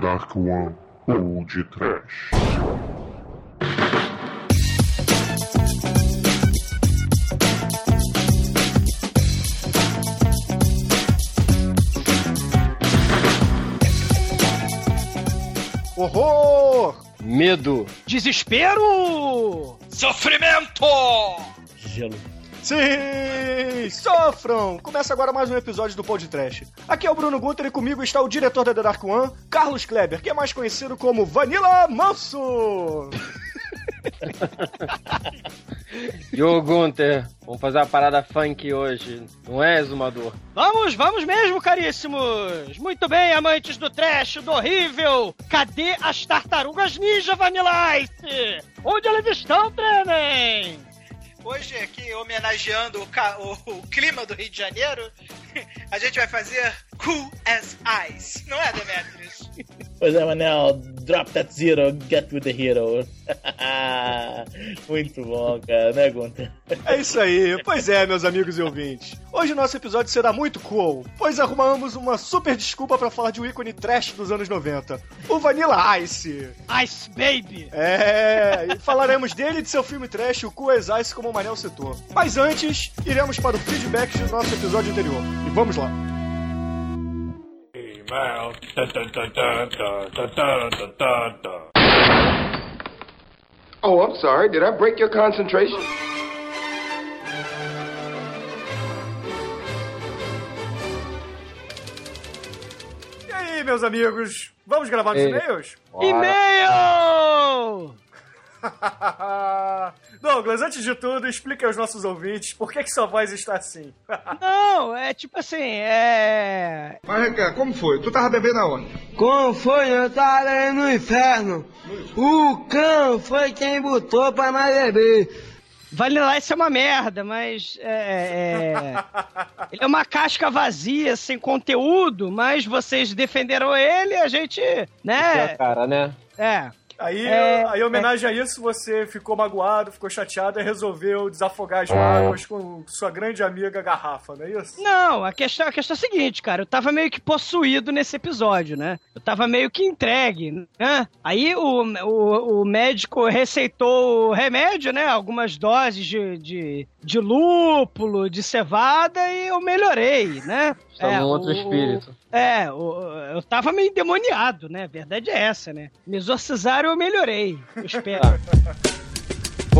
Dark One ou de Trash. Horror! Medo. Desespero! Sofrimento! Gelo. Sim! Sofram! Começa agora mais um episódio do Pod Trash. Aqui é o Bruno Gunter e comigo está o diretor da The Dark One, Carlos Kleber, que é mais conhecido como Vanilla Manso! E ô Gunter, vamos fazer uma parada funk hoje, não é, Exumador? Vamos, vamos mesmo, caríssimos! Muito bem, amantes do trash, do horrível! Cadê as tartarugas ninja Vanilla Ice? Onde elas estão, Trenem? Hoje, aqui, homenageando o, o- o clima do Rio de Janeiro, a gente vai fazer Cool as Ice. Não é, Demetrius? Pois é, Manel, drop that zero, get with the hero. Muito bom, cara, né, Gunter? É isso aí, pois é, meus amigos e ouvintes. Hoje o nosso episódio será muito cool, pois arrumamos uma super desculpa pra falar de um ícone trash dos anos 90, o Vanilla Ice. Ice Baby! É, e falaremos dele e de seu filme trash, o Cool as Ice, como o Manel citou. Mas antes, iremos para o feedback do nosso episódio anterior. E vamos lá. Oh, I'm sorry. Did I break your concentration? E aí, meus amigos, vamos gravar os Ei. e-mails? E-mail! Douglas, antes de tudo, explique aos nossos ouvintes por que, que sua voz está assim. Não, é tipo assim, é. Mas, Requer, como foi? Tu tava bebendo aonde? Como foi? Eu tava ali no inferno. O cão foi quem botou pra nós beber. Vanilla Ice é uma merda, mas é, é- ele é uma casca vazia, sem conteúdo, mas vocês defenderam ele, a gente, É, né? cara, né? É. Aí, É, aí, em homenagem a isso, você ficou magoado, ficou chateado e resolveu desafogar as mágoas com sua grande amiga Garrafa, não é isso? Não, a questão, a questão é a seguinte, cara. Eu tava meio que possuído nesse episódio, né? Eu tava meio que entregue, né? Aí o, o, o médico receitou o remédio, né? Algumas doses de, de, de lúpulo, de cevada e eu melhorei, né? Estamos É, num outro o- espírito. É, o- eu tava meio endemoniado, né? A verdade é essa, né? Me exorcizaram eu melhorei. Eu espero.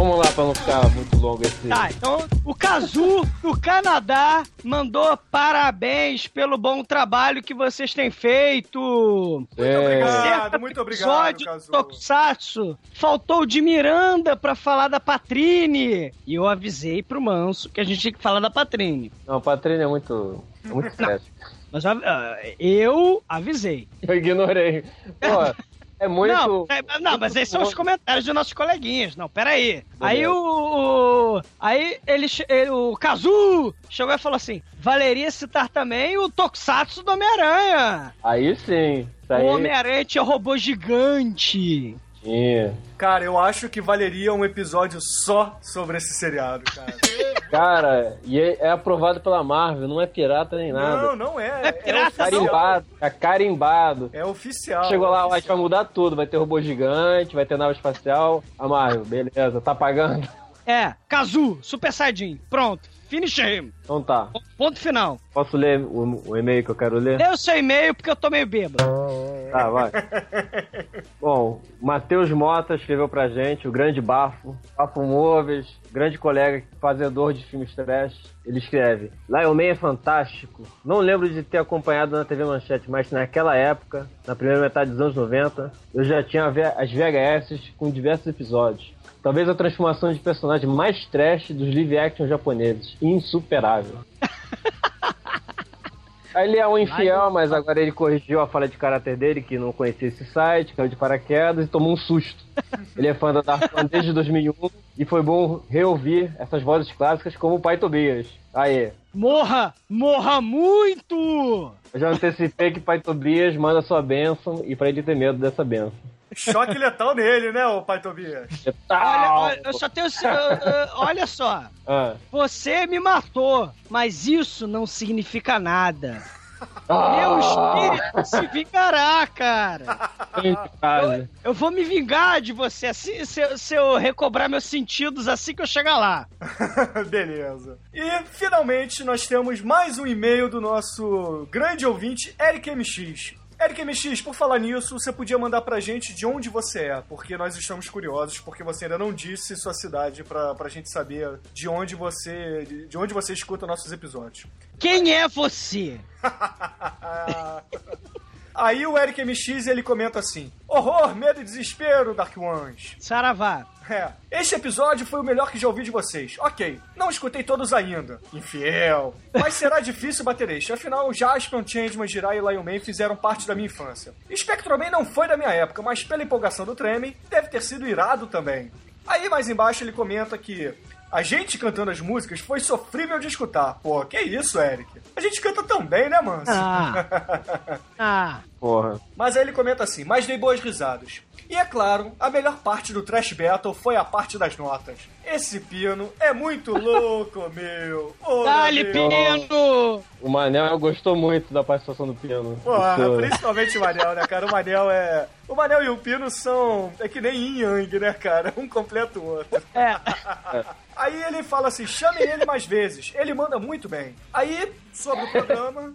Vamos lá pra não ficar muito longo esse. Tá, então o Kazu do Canadá mandou parabéns pelo bom trabalho que vocês têm feito. É, Obrigado, muito obrigado, Kazu. Tokusatsu. Faltou o de Miranda pra falar da Patrine. E eu avisei pro Manso que a gente tinha que falar da Patrine. Não, o Patrícia é muito. É muito estresse. Mas ah, eu avisei. Eu ignorei. Pô, é muito. Não, é- não, mas esses são os comentários dos nossos coleguinhas. Não, peraí. Aí o, o- Aí ele, ele- O Kazu chegou e falou assim: valeria citar também o Tokusatsu do Homem-Aranha. Aí sim. Isso O aí. Homem-Aranha tinha robô gigante. Sim. Cara, eu acho que valeria um episódio só sobre esse seriado, cara. Cara, e é, é aprovado pela Marvel, não é pirata nem nada. Não, não é. É pirata, oficial. Carimbado, é carimbado. É oficial. Chegou lá, é a gente vai mudar tudo. Vai ter robô gigante, vai ter nave espacial. A Marvel, beleza, tá pagando? É, Kazu, Super Saiyajin. Pronto, finish him. Então tá. Ponto final. Posso ler o, o e-mail que eu quero ler? Dê o seu e-mail porque eu tô meio bêbado. Tá, vai. Bom, Matheus Mota escreveu pra gente, o grande Bafo, Bafo Móveis, grande colega, fazedor de filmes trash. Ele escreve: Lion Man é fantástico. Não lembro de ter acompanhado na TV Manchete, mas naquela época, na primeira metade dos anos 90, eu já tinha as VHS com diversos episódios. Talvez a transformação de personagem mais trash dos live action japoneses. Insuperável. Ele é um infiel, mas agora ele corrigiu a falha de caráter dele, que não conhecia esse site, caiu de paraquedas e tomou um susto. Ele é fã da Dark One desde 2001 e foi bom reouvir essas vozes clássicas como o Pai Tobias. Aí, Morra! Morra muito! eu já antecipei que Pai Tobias manda sua bênção e pra ele ter medo dessa bênção. Choque letal nele, né, ô pai Tobias? Olha, olha, eu só tenho. eu- eu- olha só. Ah, Você me matou, mas isso não significa nada. Meu espírito se vingará, cara. Eu, eu vou me vingar de você assim, se, eu- se eu recobrar meus sentidos assim que eu chegar lá. Beleza. E finalmente nós temos mais um e-mail do nosso grande ouvinte, Eric MX. Eric MX, por falar nisso, você podia mandar pra gente de onde você é, porque nós estamos curiosos, porque você ainda não disse sua cidade pra, pra gente saber de onde você de- de onde você escuta nossos episódios. Quem é você? Aí o Eric MX ele comenta assim: Horror, medo e desespero, Dark Ones. Saravá. É, este episódio foi o melhor que já ouvi de vocês. Ok, não escutei todos ainda. Infiel. Mas será difícil bater este. Afinal, Jaspion, Changeman, Jirai e Lion Man fizeram parte da minha infância. Spectroman não foi da minha época, mas pela empolgação do Tremem, deve ter sido irado também. Aí mais embaixo ele comenta que a gente cantando as músicas foi sofrível de escutar. Pô, que isso, Eric? A gente canta tão bem, né, Manso? Ah. Ah. Porra. Mas aí ele comenta assim, mas dei boas risadas. E é claro, a melhor parte do Trash Battle foi a parte das notas. Esse pino é muito louco, meu. Meu Deus. Pino! O Manel gostou muito da participação do piano. Porra, principalmente o Manel, né, cara? O Manel é. O Manel e o Pino são. É que nem yin yang, né, cara? Um completa o outro. É. Aí ele fala assim: chamem ele mais vezes. Ele manda muito bem. Aí, sobre o programa.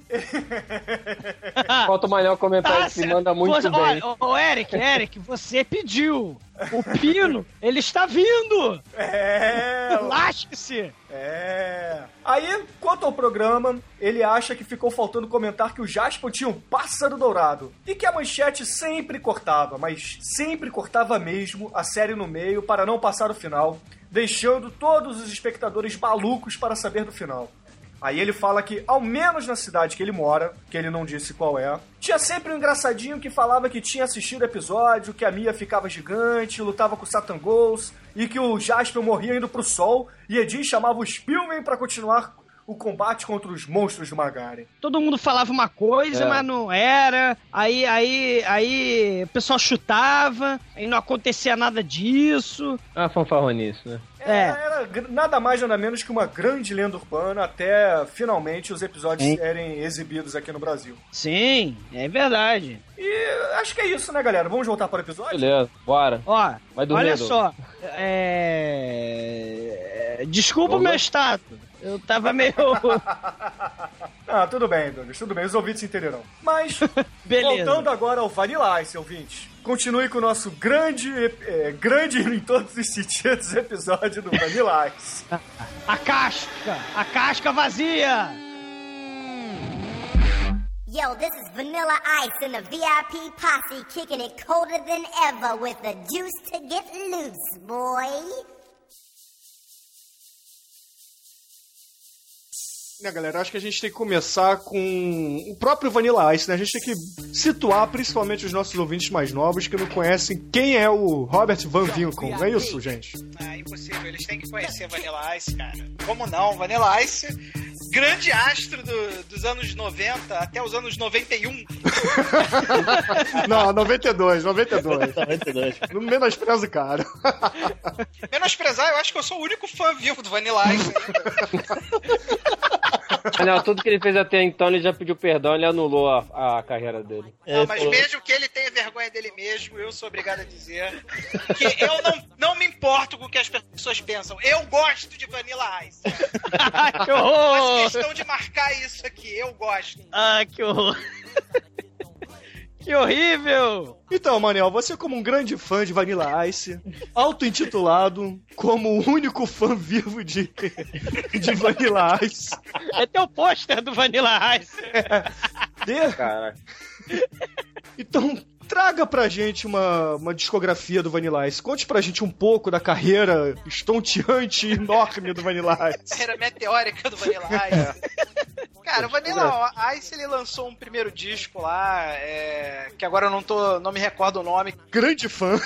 Falta o Manel comentar Tá que certo. manda muito Você- bem. Ô, Eric, Eric, você pediu. O Pino, ele está vindo. É. Lasque-se. É. Aí, quanto ao programa, ele acha que ficou faltando comentar que o Jasper tinha um pássaro dourado e que a manchete sempre cortava, mas sempre cortava mesmo a série no meio para não passar o final, deixando todos os espectadores malucos para saber do final. Aí ele fala que, ao menos na cidade que ele mora, que ele não disse qual é, tinha sempre um engraçadinho que falava que tinha assistido episódio, que a Mia ficava gigante, lutava com o Satan Ghost, e que o Jasper morria indo pro sol, e Edin chamava o Spielman pra continuar o combate contra os monstros do Magaren. Todo mundo falava uma coisa, É. mas não era. Aí, aí, aí o pessoal chutava, aí não acontecia nada disso. Ah, fanfarronice, né? Era, É. era gr- nada mais nada menos que uma grande lenda urbana até finalmente os episódios Sim. serem exibidos aqui no Brasil. Sim, é verdade. E acho que é isso, né, galera? Vamos voltar para o episódio? Beleza, bora. Ó, olha só. É... Desculpa o meu status. Eu tava meio. Ah, tudo bem, Douglas, tudo bem, os ouvintes entenderão. Mas, Beleza. voltando agora ao Vanilla Ice, ouvintes, continue com o nosso grande, é, grande em todos os sentidos episódio do Vanilla Ice. A casca! A casca vazia! Yo, this is Vanilla Ice in the VIP posse kicking it colder than ever with the juice to get loose, boy. Né, galera, acho que a gente tem que começar com o próprio Vanilla Ice, né? A gente tem que situar principalmente os nossos ouvintes mais novos que não conhecem quem é o Robert Van Winkle, não é isso, gente? Ah, impossível. Eles têm que conhecer Vanilla Ice, cara. Como não? Vanilla Ice, grande astro do- dos anos 90 até os anos 91. Não, 92, 92. 92. Não menospreza o cara. Menosprezar, eu acho que eu sou o único fã vivo do Vanilla Ice. Manel, tudo que ele fez até então, ele já pediu perdão, ele anulou a, a carreira dele. É, Não, mas falou- mesmo que ele tenha vergonha dele mesmo, eu sou obrigado a dizer que eu não, não me importo com o que as pessoas pensam. Eu gosto de Vanilla Ice. que Faço horror! questão de marcar isso aqui. Eu gosto. Ah, que horror! Que horrível! Então, Manel, você como um grande fã de Vanilla Ice, auto-intitulado como o único fã vivo de, de Vanilla Ice, É teu pôster do Vanilla Ice. dê- Caraca. então traga pra gente uma, uma discografia do Vanilla Ice. Conte pra gente um pouco da carreira estonteante e enorme do Vanilla Ice. Carreira meteórica do Vanilla Ice. Cara, o Vanilla Ice ele lançou um primeiro disco lá, é, que agora eu não tô, não me recordo o nome. Grande fã.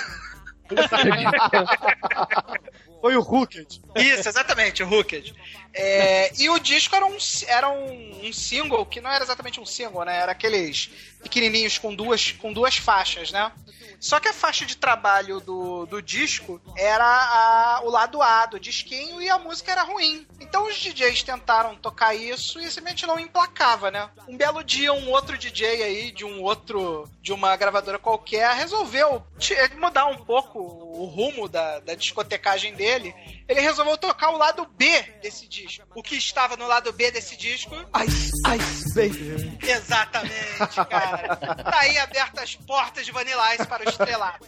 Foi o Hooked. Isso, exatamente, o Hooked. É, e o disco era, um, era um, um, single que não era exatamente um single, né? Era aqueles pequenininhos com duas, com duas faixas, né? Só que a faixa de trabalho do, do disco era a, o lado A do disquinho e a música era ruim. Então os DJs tentaram tocar isso e simplesmente não emplacava, né? Um belo dia, um outro DJ aí de um outro. de uma gravadora qualquer resolveu mudar um pouco o rumo da, da discotecagem dele. Ele resolveu tocar o lado B desse disco. O que estava no lado B desse disco? Ice, Ice, baby. Exatamente, cara. Tá aí abertas as portas de Vanilla Ice para o estrelado.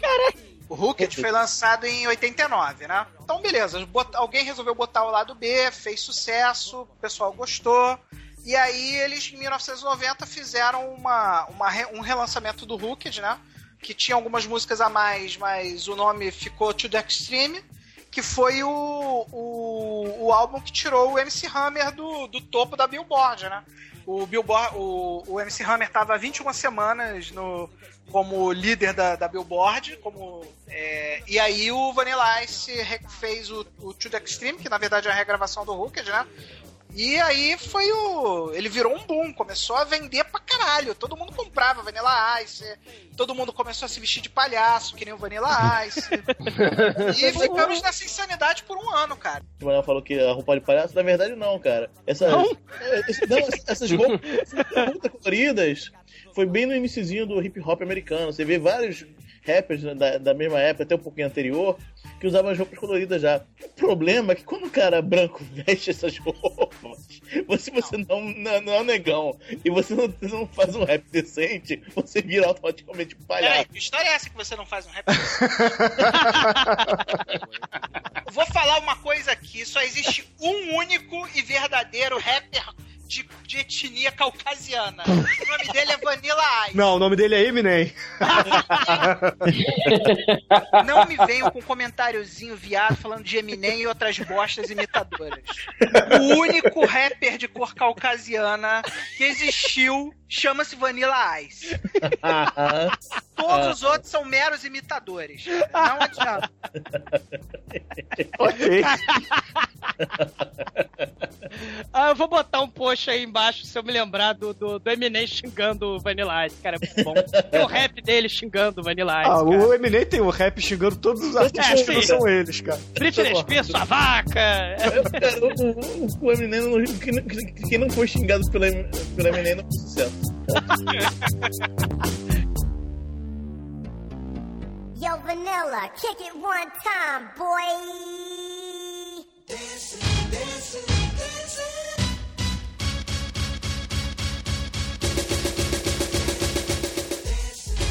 Caralho. O Hooked foi lançado em 89, né? Então, beleza. Alguém resolveu botar o lado B, fez sucesso, o pessoal gostou. E aí, eles, em 1990, fizeram uma, uma, um relançamento do Hooked, né? Que tinha algumas músicas a mais, mas o nome ficou To The Extreme que foi o, o, o álbum que tirou o MC Hammer do, do topo da Billboard, né? O Billboard, o, o MC Hammer estava 21 semanas no, como líder da, da Billboard, como é, e aí o Vanilla Ice fez o, o To The Extreme, que na verdade é a regravação do Hooked, né? E aí foi o. Ele virou um boom, começou a vender pra caralho. Todo mundo comprava Vanilla Ice, todo mundo começou a se vestir de palhaço, que nem o Vanilla Ice. e ficamos nessa insanidade por um ano, cara. O Manuel falou que a roupa de palhaço, na verdade não, cara. Essa, não? não essas roupas muito coloridas foi bem no iníciozinho do hip hop americano. Você vê vários rappers da, da mesma época, até um pouquinho anterior, que usavam as roupas coloridas já. O problema é que quando o cara branco veste essas roupas, você, você não, não, não é um negão e você não, não, faz um rap decente, você vira automaticamente um palhaço. Peraí, que história é essa que você não faz um rap decente? Vou falar uma coisa aqui: só existe um único e verdadeiro rapper de, de etnia caucasiana. O nome dele é Vanilla Ice. Não, o nome dele é Eminem. Não me venham com um comentáriozinho viado falando de Eminem e outras bostas imitadoras. O único rapper de cor caucasiana que existiu chama-se Vanilla Ice. Todos os outros são meros imitadores. Não adianta. ok. ah, eu vou botar um post aí embaixo se eu me lembrar do, do, do Eminem xingando o Vanilla Ice, cara. É muito bom. Tem o rap dele xingando o Vanilla Ice. Ah, cara. o Eminem tem o rap xingando todos os artistas é, que não são eles, cara. Britney Spears, sua vaca. É, cara, o, o, o Eminem, não, quem, quem não foi xingado pelo, pelo Eminem não foi sucesso. Yo, Vanilla, kick it one time, boy. Dancing, dancing.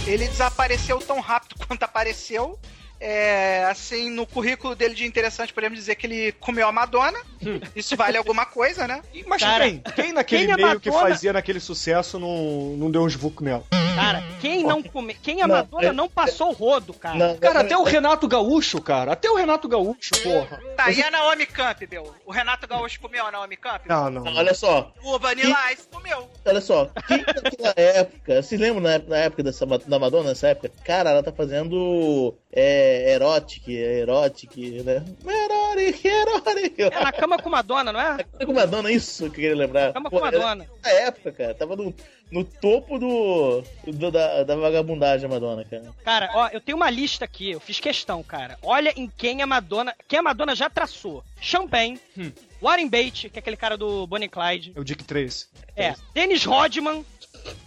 Ele desapareceu tão rápido quanto apareceu é, assim, no currículo dele de interessante, podemos dizer que ele comeu a Madonna. Hum. Isso vale alguma coisa, né? Mas Cara, quem, quem naquele quem meio Madonna... que fazia naquele sucesso não, não deu uns vuc nela? Cara, quem não come... Quem a Madonna não passou o rodo, cara. Não, cara, até o Renato Gaúcho, cara. Até o Renato Gaúcho, porra. Tá, e a Naomi Campbell? O Renato Gaúcho comeu a Naomi Campbell? Não, não. não olha só. O Vanilla quem... Ice comeu. Olha só, quem naquela época, vocês lembram na, na época dessa, da Madonna, nessa época? Cara, ela tá fazendo é, erotic, erotic, né? Erotic, erotic. É na cama com Madonna, não é? Na cama com Madonna, isso que eu queria lembrar. Cama Pô, com Madonna. Na época, cara, tava no, no topo do, do da, da vagabundagem Madonna, cara. Cara, ó, eu tenho uma lista aqui, eu fiz questão, cara. Olha em quem a Madonna, quem a Madonna já traçou. Champagne, hum. Warren Beatty, que é aquele cara do Bonnie Clyde. É o Dick 3. É, Dennis Rodman,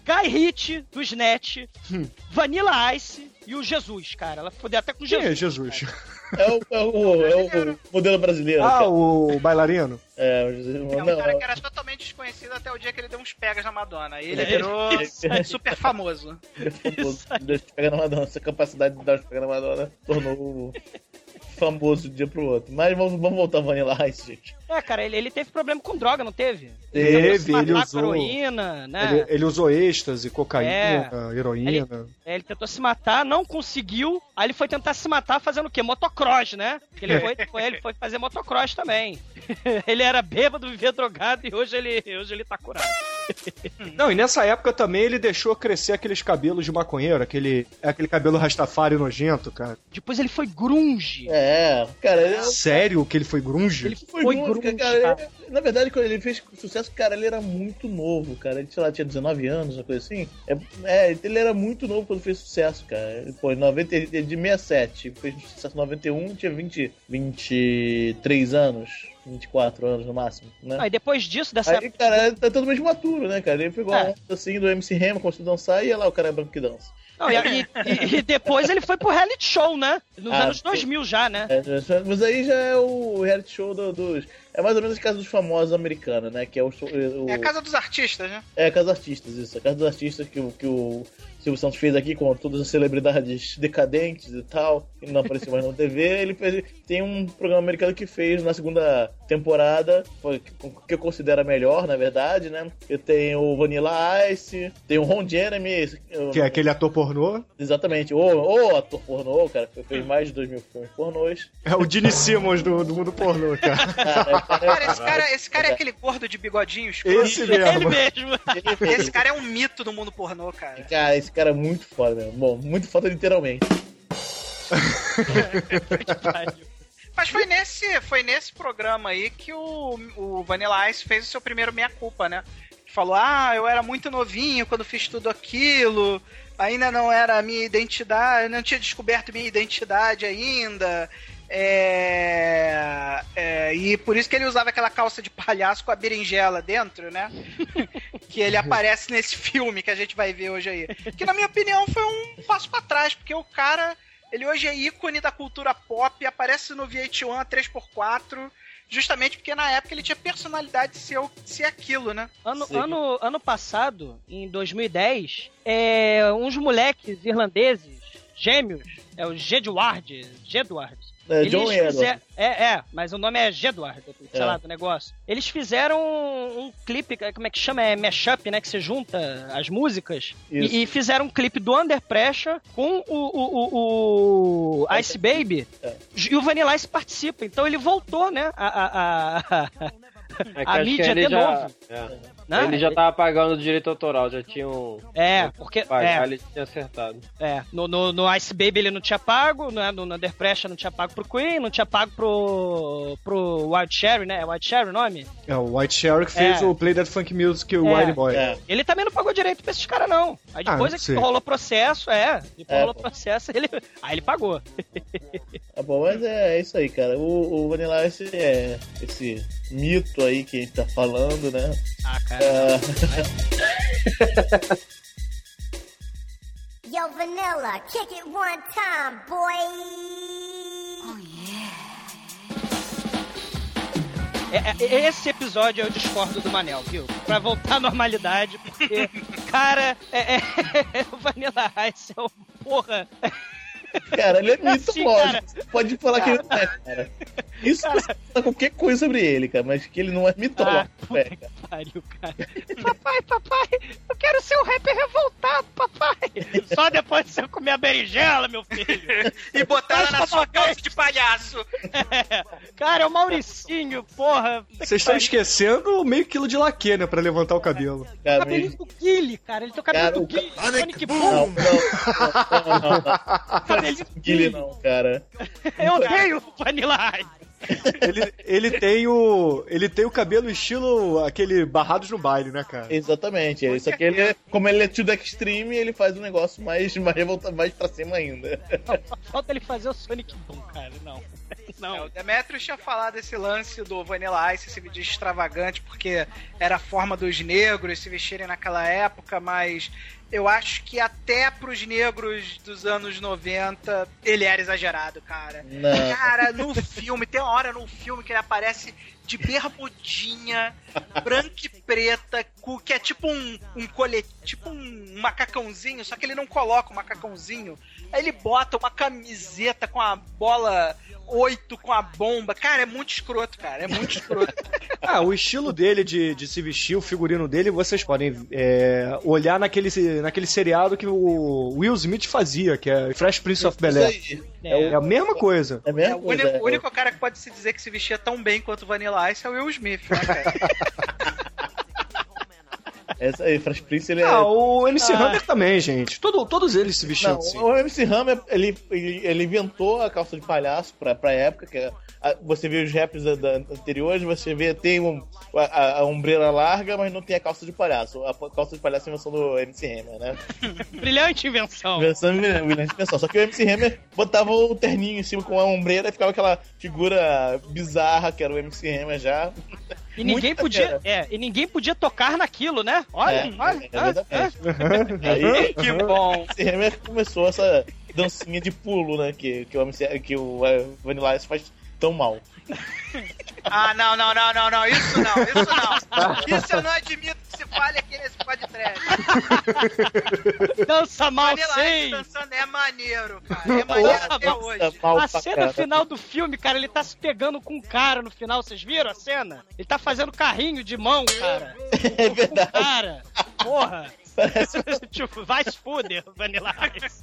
Guy Ritchie, do Snatch, hum. Vanilla Ice, e o Jesus, cara. Ela fodeu até com Jesus. Quem é Jesus? É o, é o, é o modelo brasileiro. Ah, cara. o bailarino? É, o Jesus. É um não, cara que era totalmente desconhecido até o dia que ele deu uns pegas na Madonna. E ele é, virou super famoso. famoso. Deu pega na Madonna. Essa capacidade de dar uns pegas na Madonna tornou famoso de um dia pro outro. Mas vamos, vamos voltar ao Vanilla Ice, gente. É, cara, ele, ele teve problema com droga, não teve? Teve, ele, usou. Heroína, né? Ele, ele, usou êxtase, cocaína, é, heroína. Ele, é, ele, tentou se matar, não conseguiu. Aí ele foi tentar se matar fazendo o quê? Motocross, né? Ele foi, foi, ele foi fazer motocross também. ele era bêbado, vivia drogado e hoje ele, hoje ele tá curado. Não, e nessa época também ele deixou crescer aqueles cabelos de maconheiro, aquele, aquele cabelo rastafari nojento, cara. Depois ele foi grunge. É, cara, ele Sério que ele foi grunge? Ele foi, foi grunge, grunge, cara. cara. Na verdade, quando ele fez sucesso, cara, ele era muito novo, cara. Ele, sei lá, tinha 19 anos, uma coisa assim. É, é, ele era muito novo quando fez sucesso, cara. Pô, em 90, ele é de 67, fez sucesso em 91, tinha 20, 23 anos, 24 anos no máximo, né? Aí depois disso, dessa Aí, cara, tá totalmente maturo, né, cara? Ele pegou É. a onda assim do MC Hammer, começou a dançar e olha lá o cara é branco que dança. Não, e, e- e- depois ele foi pro reality show, né? Nos Ah, anos sim. 2000 já, né? É, mas aí já é o reality show do- dos. É mais ou menos a casa dos famosos americana, né? Que é o. show- o É a casa dos artistas, né? É a casa dos artistas, isso. A casa dos artistas que, o- que o Silvio Santos fez aqui com todas as celebridades decadentes e tal, que não apareceu mais na TV. Ele fez. Tem um programa americano que fez na segunda temporada, foi- que eu considero a melhor, na verdade, né? E tem o Vanilla Ice, tem o Ron Jeremy. Que é aquele ator pornô. Exatamente, o, o ator pornô, cara, que fez mais de dois mil filmes pornôs. É o Gene Simmons do, do mundo pornô, cara. Cara, Cara, esse cara, esse cara é aquele gordo de bigodinho escuro. Esse mesmo. Ele mesmo. Esse cara é um mito do mundo pornô, cara. Cara, esse cara é muito foda mesmo. Bom, muito foda literalmente. Mas foi nesse, foi nesse programa aí que o, o Vanilla Ice fez o seu primeiro meia-culpa, né? Falou, ah, eu era muito novinho quando fiz tudo aquilo, ainda não era a minha identidade, não tinha descoberto minha identidade ainda. É, é, e por isso que ele usava aquela calça de palhaço com a berinjela dentro, né? que ele aparece nesse filme que a gente vai ver hoje aí. Que na minha opinião foi um passo pra trás, porque o cara, ele hoje é ícone da cultura pop, aparece no VH1 3x4, justamente porque na época ele tinha personalidade de ser, ser aquilo, né? Ano, Sim. ano, ano passado, em 2010, é, uns moleques irlandeses, gêmeos, é o Gedward, Gedward. É, Eles John fizer-. É, é, mas o nome é Gedward, sei É. lá, do negócio. Eles fizeram um, um clipe, como é que chama? É mashup, né? Que você junta as músicas. E, e fizeram um clipe do Under Pressure com o, o, o, o Ice Baby. É. E o Vanilla Ice participa. Então ele voltou, né? A, a, a, É a acho que mídia de já, novo. é. Né? Ele já tava pagando o direito autoral, já tinha um. É, porque. Pagar, É, ele tinha acertado. é. No, no, no Ice Baby ele não tinha pago, né? no, no Under Pressure não tinha pago pro Queen, não tinha pago pro, pro Wild Cherry, né? É Wild Cherry o nome? É o White Sherry que fez É. o Play That Funk Music e o É. White Boy. É. Ele também não pagou direito pra esses caras, não. Aí Ah, depois não é que rolou processo, é. Depois É, rolou pô. processo, ele. Aí ele pagou. Bom, mas é, é isso aí, cara. O, o Vanilla Ice é esse mito aí que a gente tá falando, né? Ah, cara. É, Yo, Vanilla, kick it one time, boy. Oh, É, é, esse episódio eu discordo do Manel, viu? Pra voltar à normalidade, porque, cara, é, é, o Vanilla Ice é o porra. Cara, ele é Assim, mitológico. cara. Você pode falar que ele não é, cara. Isso você fala qualquer coisa sobre ele, cara, mas que ele não é mitológico, Ah, é, cara. Pariu, cara. Papai, papai, eu quero ser um rapper revoltado, papai. Só depois de você comer a berinjela, meu filho. E botar ela na sua calça de palhaço. É. Cara, é o Mauricinho, porra. Vocês estão esquecendo o meio quilo de laque, né? Pra levantar o cabelo. Cara, Cabelinho do Guile, cara. Ele tem o cabelo Cara, do Guile. Sonic Não, Boom. não, não, não, não, não. Do Guile não, cara. Eu odeio o Vanilla Ice. Ele, ele tem o. Ele tem o cabelo estilo aquele barrados no baile, né, cara? Exatamente. é Isso aqui, ele, é- como ele é tio do Extreme, ele faz um negócio mais, mais revolta mais pra cima ainda. Falta ele fazer o Sonic Boom, cara. Não. É, Não. o Demetrius tinha falado esse lance do Vanilla Ice, esse vídeo extravagante, porque era a forma dos negros se vestirem naquela época, mas eu acho que até pros negros dos anos 90 ele era exagerado, cara. Não. Cara, no filme, tem uma hora no filme que ele aparece de bermudinha, branca e preta, que é tipo um, um colete, tipo um macacãozinho, só que ele não coloca o macacãozinho. Aí ele bota uma camiseta com a bola 8 com a bomba. Cara, é muito escroto, cara. É muito escroto. Ah, o estilo dele de, de se vestir, o figurino dele, vocês podem é, olhar naquele, naquele seriado que o Will Smith fazia, que é Fresh Prince of Bel Air. Isso aí. É a mesma coisa. É a É, mesma o, coisa. único, é. o único cara que pode se dizer que se vestia tão bem quanto o Vanilla Ice é o Will Smith, né, cara? Essa aí, Fresh Prince, ele é. Ah, o MC Ah. Hammer também, gente. Todo, todos eles se vestiam Não, assim. o MC Hammer, ele, ele, ele inventou a calça de palhaço pra, pra época, que é- a- você vê os raps da, da- anteriores, você vê, tem um, a, a ombreira larga, mas não tem a calça de palhaço. A calça de palhaço é a invenção do MC Hammer, né? Brilhante invenção. Invenção brilhante invenção. Só que o MC Hammer botava o terninho em cima com a ombreira e ficava aquela figura bizarra que era o MC Hammer já. E ninguém Muita podia, cara. é, e ninguém podia tocar naquilo, né? Olha, É, olha. é. Aí Que bom. começou essa dancinha de pulo, né? Que, que o, que o eh, Vanilla Ice faz tão mal. Ah, não, não, não, não, não. Isso não, isso não. Isso eu não admito que se fale aqui nesse podcast. dança mal Vanilla sim. dançando é maneiro, cara. É maneiro Porra, até Nossa, hoje. mal A cena caralho. final do filme, cara, ele tá se pegando com um cara no final, vocês viram a cena? Ele tá fazendo carrinho de mão, cara. É Com verdade. um cara. Porra. Parece tipo, vai se fuder, Vanilla Ice.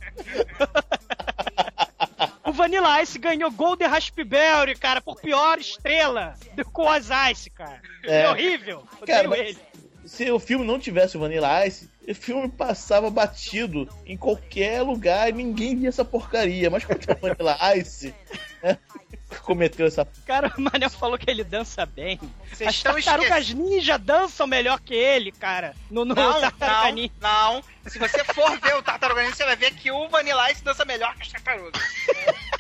O Vanilla Ice ganhou Golden Raspberry, cara, por pior estrela do Coas Ice, cara. É, É. horrível. Cara, mas- ele. se o filme não tivesse o Vanilla Ice, o filme passava batido em qualquer lugar e ninguém via essa porcaria. Mas quando tinha o Vanilla Ice, né, cometeu essa. Cara, o Manel falou que ele dança bem. Vocês As estão tartarugas ninja dançam melhor que ele, cara. No, no Não, Tartaruga não, Ninja. não. Se você for ver o Tartaruga Ninja, você vai ver que o Vanilla Ice dança melhor que as tartarugas.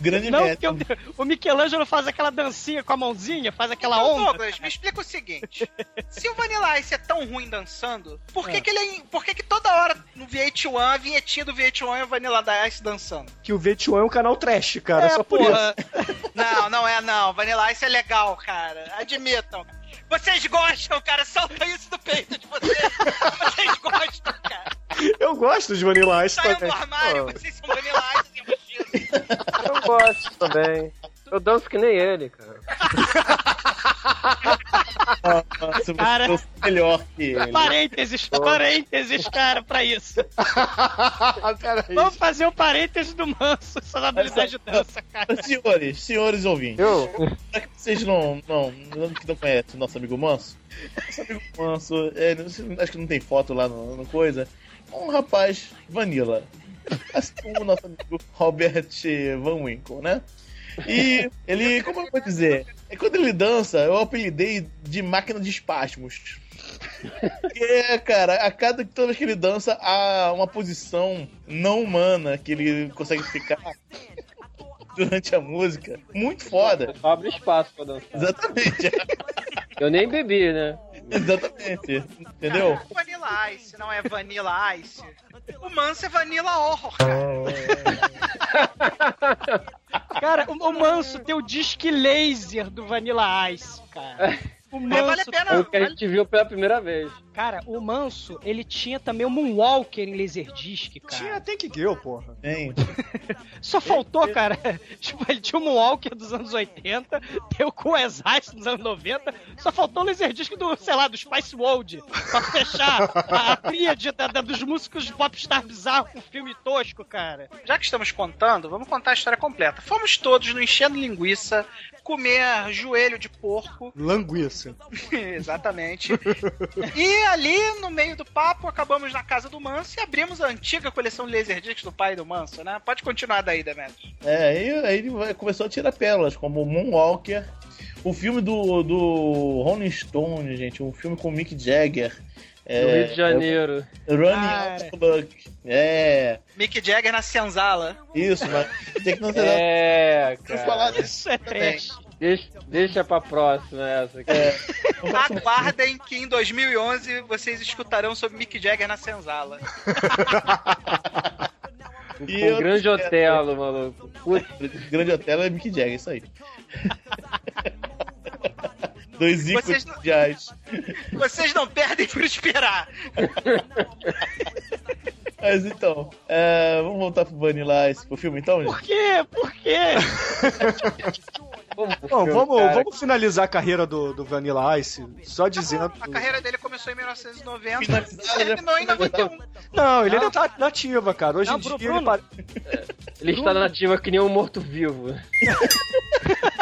Grande Não, meta. porque o, o Michelangelo faz aquela dancinha com a mãozinha, faz aquela Então, onda. Douglas, me explica o seguinte. Se o Vanilla Ice é tão ruim dançando, por que, que ele é, por que, que toda hora no VH1, a vinhetinha do VH1 é o Vanilla Ice dançando? Que o VH1 é um canal trash, cara. É, só por isso. porra. Não, não é não. Vanilla Ice é legal, cara. Admitam. Vocês gostam, cara. Solta isso do peito de vocês. Vocês gostam, cara. Eu gosto de Vanilla Ice Saiam do também. armário, Pô. vocês são Vanilla Ice e. Eu gosto também. Eu danço que nem ele, cara. Nossa, Cara. é melhor que ele. Parênteses, parênteses, cara, pra isso. Vamos fazer o parênteses do Manso, sua habilidade de dança, cara. Senhores, senhores ouvintes, Eu? será que vocês não, não, não, que não conhecem o nosso amigo Manso? Nosso amigo Manso, é, acho que não tem foto lá no, no coisa. Um rapaz vanilla. Assim como o nosso amigo Robert Van Winkle, né? E ele, como eu vou dizer, é quando ele dança, eu apelidei de máquina de espasmos. Porque, cara, a cada toda vez que ele dança, há uma posição não humana que ele consegue ficar durante a música. Muito foda. Só abre espaço pra dançar. Exatamente. Eu nem bebi, né? Exatamente. Entendeu? É Vanilla Ice, não é Vanilla Ice. O Manso é Vanilla Horror, cara. Cara, o, o Manso tem o disque laser do Vanilla Ice, cara. O Mas vale a Manso, pena. É o que a gente viu pela primeira vez. Cara, o Manso, ele tinha também o Moonwalker em Laserdisc, cara. Tinha Tank Girl, porra. Hein? Só faltou, cara. Tipo, ele tinha o Moonwalker dos anos 80, tem o Ice dos anos 90, só faltou o Laserdisc do, sei lá, do Spice World, pra fechar a, a tríade da- da- dos músicos de popstar bizarro com filme tosco, cara. Já que estamos contando, vamos contar a história completa. Fomos todos no enchendo linguiça, comer joelho de porco. Languiça. Exatamente. e ali, no meio do papo, acabamos na casa do Manso e abrimos a antiga coleção Laserdiscs do pai do Manso, né? Pode continuar daí, Demetrius. É, aí, aí ele começou a tirar pérolas, como Moonwalker, o filme do, do Rolling Stone, gente, um filme com Mick Jagger. É, No Rio de Janeiro. é Running Cara. Out the Luck. É, Mick Jagger na senzala. isso, mas tem que não ser. É, Vamos falar cara. disso. Isso é trash. Deixa, deixa pra próxima essa. aqui. É, Aguardem que em 2011 vocês escutarão sobre Mick Jagger na senzala. E um grande Otelo, maluco. Putz, Grande Hotel é Mick Jagger, isso aí. Dois ícones Vocês não- mundiais. Vocês não perdem por esperar. Mas então, é, vamos voltar pro Vanilla Ice, pro filme então, gente? Por quê? Por quê? Bom, filme, vamos, cara. vamos finalizar a carreira do, do Vanilla Ice só dizendo. A carreira dele começou em 1990 Finalizada, e terminou em já- 91. Não, ele ainda tá nativa, cara. Hoje Não, em dia Bruno, ele pare- Ele está nativa que nem um morto-vivo.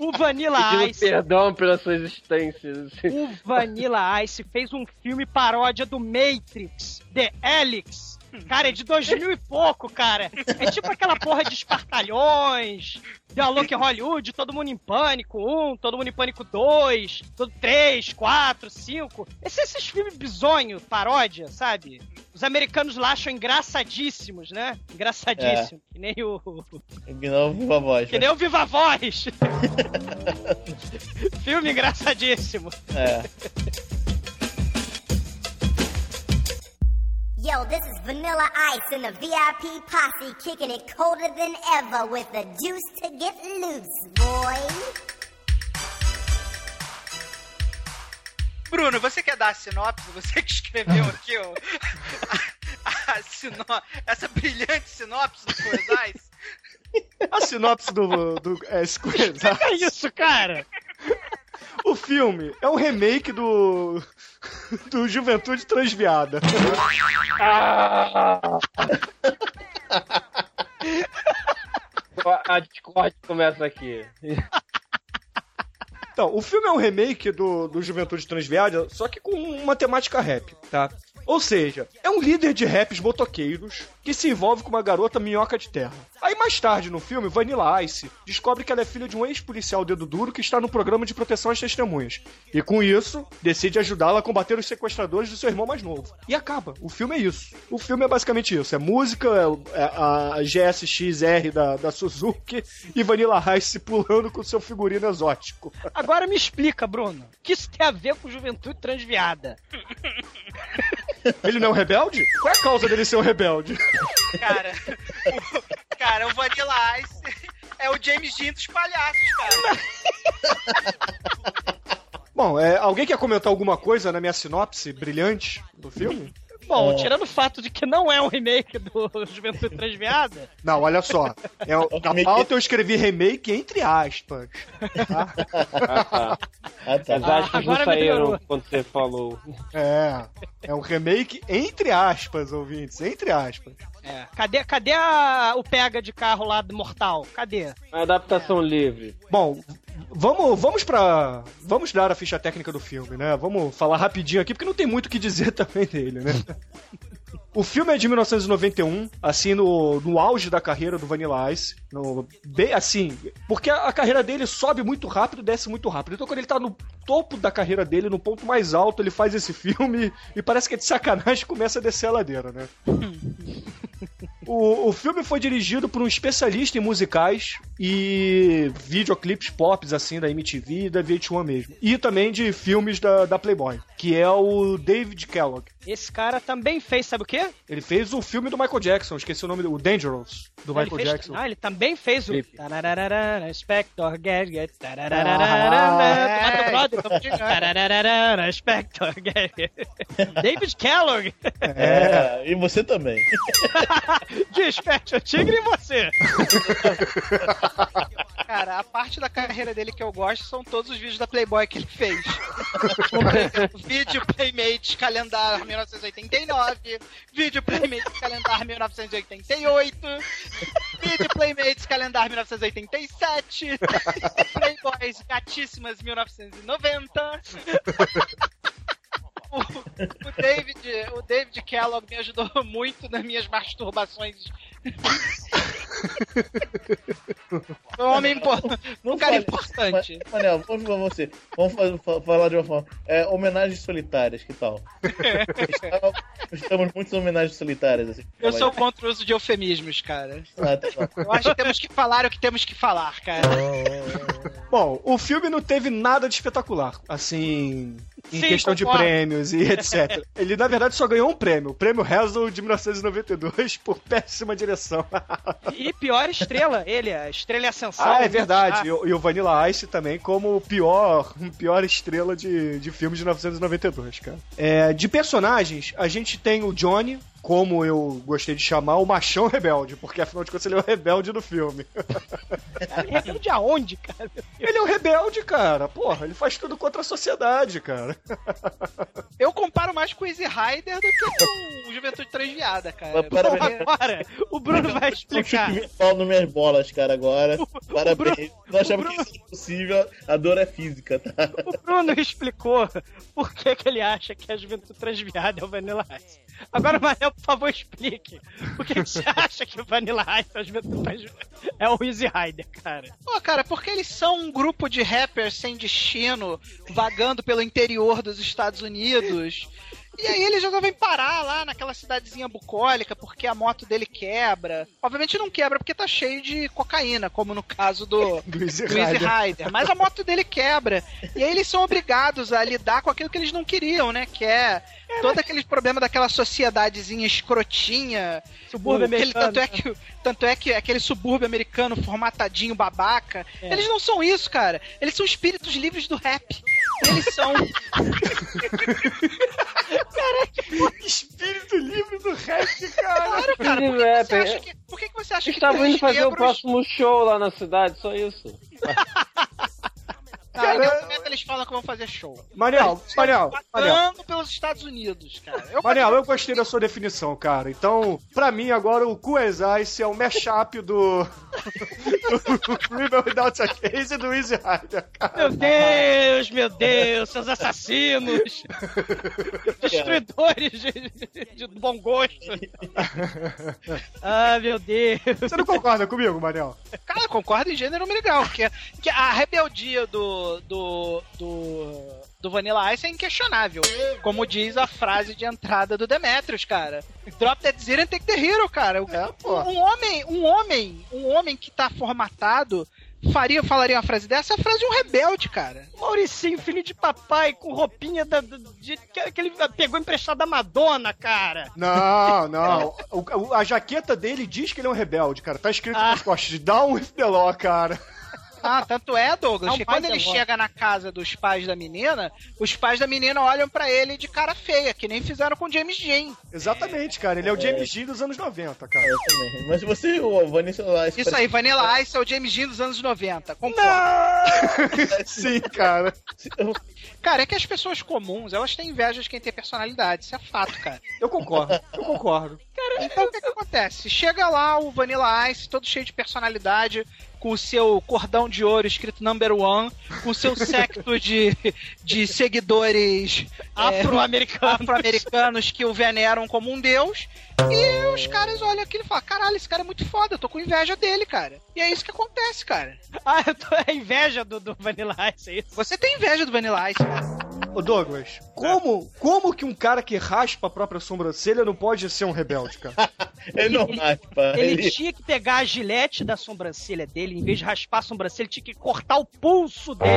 O Vanilla Ice. perdão pela sua existência. O Vanilla Ice fez um filme paródia do Matrix, The Helix. Cara, é de 2000 e pouco, cara. É tipo aquela porra de espartalhões, Dialog em Hollywood, Todo Mundo em Pânico 1, Todo Mundo em Pânico 2, todo 3, 4, 5. Esses, esses filmes bizonhos, paródia, sabe? Os americanos lá acham engraçadíssimos, né? Engraçadíssimo. Que nem o... Que não viva a voz. Que nem o Viva Voz. Filme engraçadíssimo. É. Yo, this is Vanilla Ice in the VIP posse kicking it colder than ever with the juice to get loose, boy. Bruno, você quer dar a sinopse? Você que escreveu aqui ó, a, a sino- essa brilhante sinopse do Coisais? A sinopse do, do é, Square Que é isso, cara? O filme é um remake do. do Juventude Transviada. A Discord começa aqui. Então, o filme é um remake do, do Juventude Transviada, só que com uma temática rap, tá? Ou seja, é um líder de raps motoqueiros que se envolve com uma garota minhoca de terra. Aí mais tarde no filme, Vanilla Ice descobre que ela é filha de um ex-policial dedo duro que está no programa de proteção às testemunhas. E com isso, decide ajudá-la a combater os sequestradores do seu irmão mais novo. E acaba. O filme é isso. O filme é basicamente isso. É música, é a GSX-R da, da Suzuki e Vanilla Ice pulando com seu figurino exótico. Agora me explica, Bruno. O que isso tem a ver com juventude transviada? Ele não é um rebelde? Qual é a causa dele ser um rebelde? Cara, o, cara, o Vanilla Ice é o James Dean dos palhaços, cara. Bom, é, alguém quer comentar alguma coisa na minha sinopse brilhante do filme? Bom, É. tirando o fato de que não é um remake do Juventude Transviada, Não, olha só. É, na remake- pauta eu escrevi remake entre aspas. tá? Ah, tá. Ah. As aspas não agora saíram quando você falou. É. É um remake entre aspas, ouvintes. Entre aspas. é, cadê, cadê a- o pega de carro lá do Mortal? Cadê? A adaptação livre. Bom, vamos, vamos pra. Vamos dar a ficha técnica do filme, né? Vamos falar rapidinho aqui, porque não tem muito o que dizer também dele, né? O filme é de 1991, assim, no, no auge da carreira do Vanilla Ice. No, bem assim, porque a, carreira dele sobe muito rápido desce muito rápido. Então, quando ele tá no topo da carreira dele, no ponto mais alto, ele faz esse filme e parece que é de sacanagem começa a descer a ladeira, né? O, o filme foi dirigido por um especialista em musicais e videoclipes pop, assim, da MTV e da VH1 mesmo. E também de filmes da, da Playboy, que é o David Kellogg. Esse cara também fez, sabe o quê? Ele fez o filme do Michael Jackson, esqueci o nome do o Dangerous, do Michael fez, Jackson. Não, ele também fez o. Spector Gadget. Ah, é. Spector Gadget. David Kellogg. É, e você também. Desperte o tigre em você. Cara, a parte da carreira dele que eu gosto são todos os vídeos da Playboy que ele fez. Vídeo Playmates Calendar 1989, vídeo Playmates Calendar 1988, vídeo Playmates Calendar 1987, Playboys Gatíssimas 1990. O, o David, o David Kellogg me ajudou muito nas minhas masturbações. Foi um homem importante. Um cara importante. Ma- Manel, vamos pra você. Vamos fa- fa- falar de uma forma. É, homenagens solitárias, que tal? Estamos- Estamos muitas homenagens solitárias. Assim, Eu sou contra o uso de eufemismos, cara. Ah, tá. Eu acho que temos que falar o que temos que falar, cara. Bom, o filme não teve nada de espetacular, assim, em Sim, questão de concordo. prêmios e etc. Ele, na verdade, só ganhou um prêmio, o prêmio Hazel de 1992 por péssima direção. E pior estrela, ele, a estrela ascensão. Ah, é verdade. E, o- e o Vanilla Ice também como o pior, pior estrela de, de filme de 1992, cara. É, de personagens, a gente tem o Johnny, como eu gostei de chamar, o machão rebelde, porque afinal de contas ele é o rebelde do filme. Ele é rebelde aonde, cara? Ele é o rebelde, cara. Porra, ele faz tudo contra a sociedade, cara. Eu comparo mais com o Easy Rider do que com o Juventude Transviada, cara. Parabéns. Porque- Agora, o Bruno vai explicar. Fico pau nas minhas bolas, cara, agora. Parabéns. Bruno- Nós achamos o que isso é possível, a dor é física, tá? O Bruno explicou por que, que ele acha que a juventude transviada é o Vanilla Ice. Agora, Manel, por favor, explique. Por que, você acha que o Vanilla Ice? É o Easy Rider, cara. Pô, cara, porque eles são um grupo de rappers sem destino, vagando pelo interior dos Estados Unidos. E aí eles resolvem parar lá naquela cidadezinha bucólica porque a moto dele quebra. Obviamente não quebra porque tá cheio de cocaína, como no caso do, Do Easy Rider. Mas a moto dele quebra. E aí eles são obrigados a lidar com aquilo que eles não queriam, né? Que é todo aquele problema daquela sociedadezinha escrotinha. Subúrbio O- aquele- americano. Tanto é que, tanto é que aquele subúrbio americano formatadinho babaca. É. Eles não são isso, cara. Eles são espíritos livres do rap. Eles são. Espírito livre do rap, cara. Claro, cara. Por que, É, que você é. acha que, por que, que você acha Eles que estavam indo fazer o próximo show lá na cidade, só isso. Cara, momento eles falam que vão fazer show. Manel, Manel, Manel. Vagando pelos Estados Unidos, cara. Eu Manel, eu gostei da sua definição, cara. Então, pra mim, agora o Ice é o mashup do. do Criminal Without a Case e do Easy Rider, cara. Meu Deus, meu Deus, seus assassinos! Destruidores de, de bom gosto! Ah, meu Deus! Você não concorda comigo, Manel? Cara, eu concordo em gênero legal, porque que a rebeldia do, do, do, do Vanilla Ice é inquestionável. Como diz a frase de entrada do Demetrius, cara. Drop that zero and take the hero, cara. O- É, pô. Um homem, um homem, um homem que tá formatado faria, falaria uma frase dessa, é a frase de um rebelde, cara. Mauricinho, filho de papai, com roupinha da, da- de, que, que ele pegou emprestado da Madonna, cara! Não, não. O- a jaqueta dele diz que ele é um rebelde, cara. Tá escrito Ah. nas costas. Down with the law, cara. Ah, tanto é, Douglas, que quando ele chega na casa dos pais da menina, os pais da menina olham pra ele de cara feia, que nem fizeram com James Dean. Exatamente, cara. Ele é o James Dean dos anos 90, cara. Eu também. Mas você, o Vanessa lá, Isso aí, Vanilla Ice é o James Dean dos anos 90. Concordo. Sim, cara. Cara, é que as pessoas comuns, elas têm inveja de quem tem personalidade. Isso é fato, cara. Eu concordo. Eu concordo. Então o que, que acontece? Chega lá o Vanilla Ice, todo cheio de personalidade, com o seu cordão de ouro escrito number one, com o seu secto de, de seguidores é, Afro-americano! afro-americanos que o veneram como um deus. E os caras olham aquilo e falam: caralho, esse cara é muito foda, eu tô com inveja dele, cara. E é isso que acontece, cara. Ah, eu tô é inveja do, do Vanilla Ice, é isso? Você tem inveja do Vanilla Ice, cara. Ô Douglas, como, como que um cara que raspa a própria sobrancelha não pode ser um rebelde, cara? Ele não raspa. Ele Ele... tinha que pegar a gilete da sobrancelha dele, em vez de raspar a sobrancelha, ele tinha que cortar o pulso dele.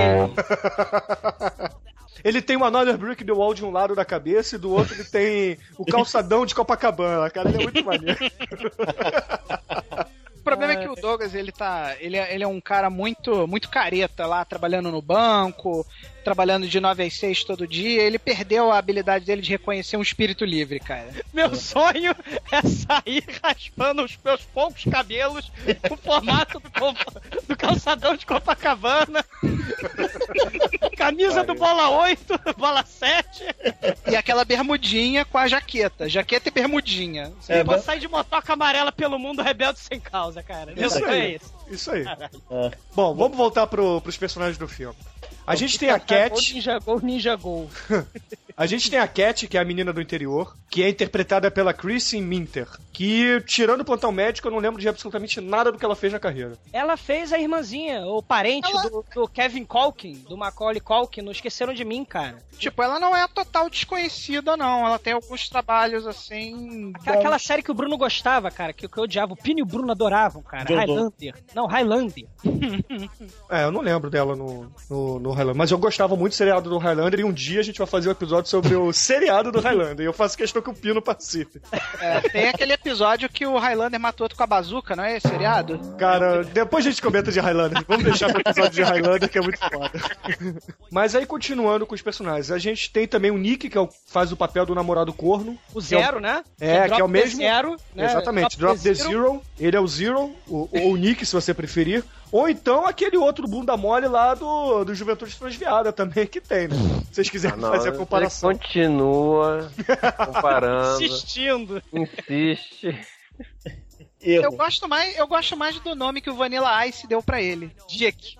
Ele tem uma Another Brick the Wall de um lado da cabeça e do outro ele tem o calçadão de Copacabana, cara. Ele é muito maneiro. O problema é que o Douglas, ele tá. Ele é, ele é um cara muito, muito careta lá, trabalhando no banco, trabalhando de 9 às 6 todo dia. Ele perdeu a habilidade dele de reconhecer um espírito livre, cara. Meu sonho é sair raspando os meus poucos cabelos no formato do, do calçadão de Copacabana. Camisa do bola 8, bola 7. E aquela bermudinha com a jaqueta. Jaqueta e bermudinha. É, Eu posso sair de motoca amarela pelo mundo rebelde sem causa, cara. Meu Isso sonho aí. é isso. Isso aí. Ah, Bom, vamos voltar pro, pros personagens do filme. A gente tem a Cat, Ninja Gol, Ninja Gol. a gente tem a Cat, que é a menina do interior, que é interpretada pela Chrissy Minter, que, tirando o plantão médico, eu não lembro de absolutamente nada do que ela fez na carreira. Ela fez a irmãzinha, o parente Ela- do, do Kevin Culkin, do Macaulay Culkin, não esqueceram de mim, cara. Tipo, ela não é total desconhecida, não. Ela tem alguns trabalhos assim. Aquela, aquela série que o Bruno gostava, cara, que, que eu odiava. O Pino e o Bruno adoravam, cara. Highlander. Não, Highlander. É, eu não lembro dela no, no, no Highlander, mas eu gostava muito do seriado do Highlander e um dia a gente vai fazer um episódio sobre o seriado do Highlander. E eu faço questão que o Pino participe. É, tem aquele episódio que o Highlander matou outro com a bazuca, não é esse seriado? Cara, depois a gente comenta de Highlander. Vamos deixar pro episódio de Highlander que é muito foda. Mas aí, continuando com os personagens, a gente tem também o Nick, que é o- faz o papel do namorado corno. O Zero, né? É, que é o Drop the mesmo. Zero, né? Exatamente, Drop, the Zero. Ele é o Zero, o- ou o Nick, se você preferir. Ou então aquele outro bunda mole lá do, do Juventude Transviada também que tem, né? Se vocês quiserem Não, fazer a ele comparação. continua comparando, Insistindo. insiste. Eu Erro. gosto, mais, eu gosto mais do nome que o Vanilla Ice deu pra ele. Dick.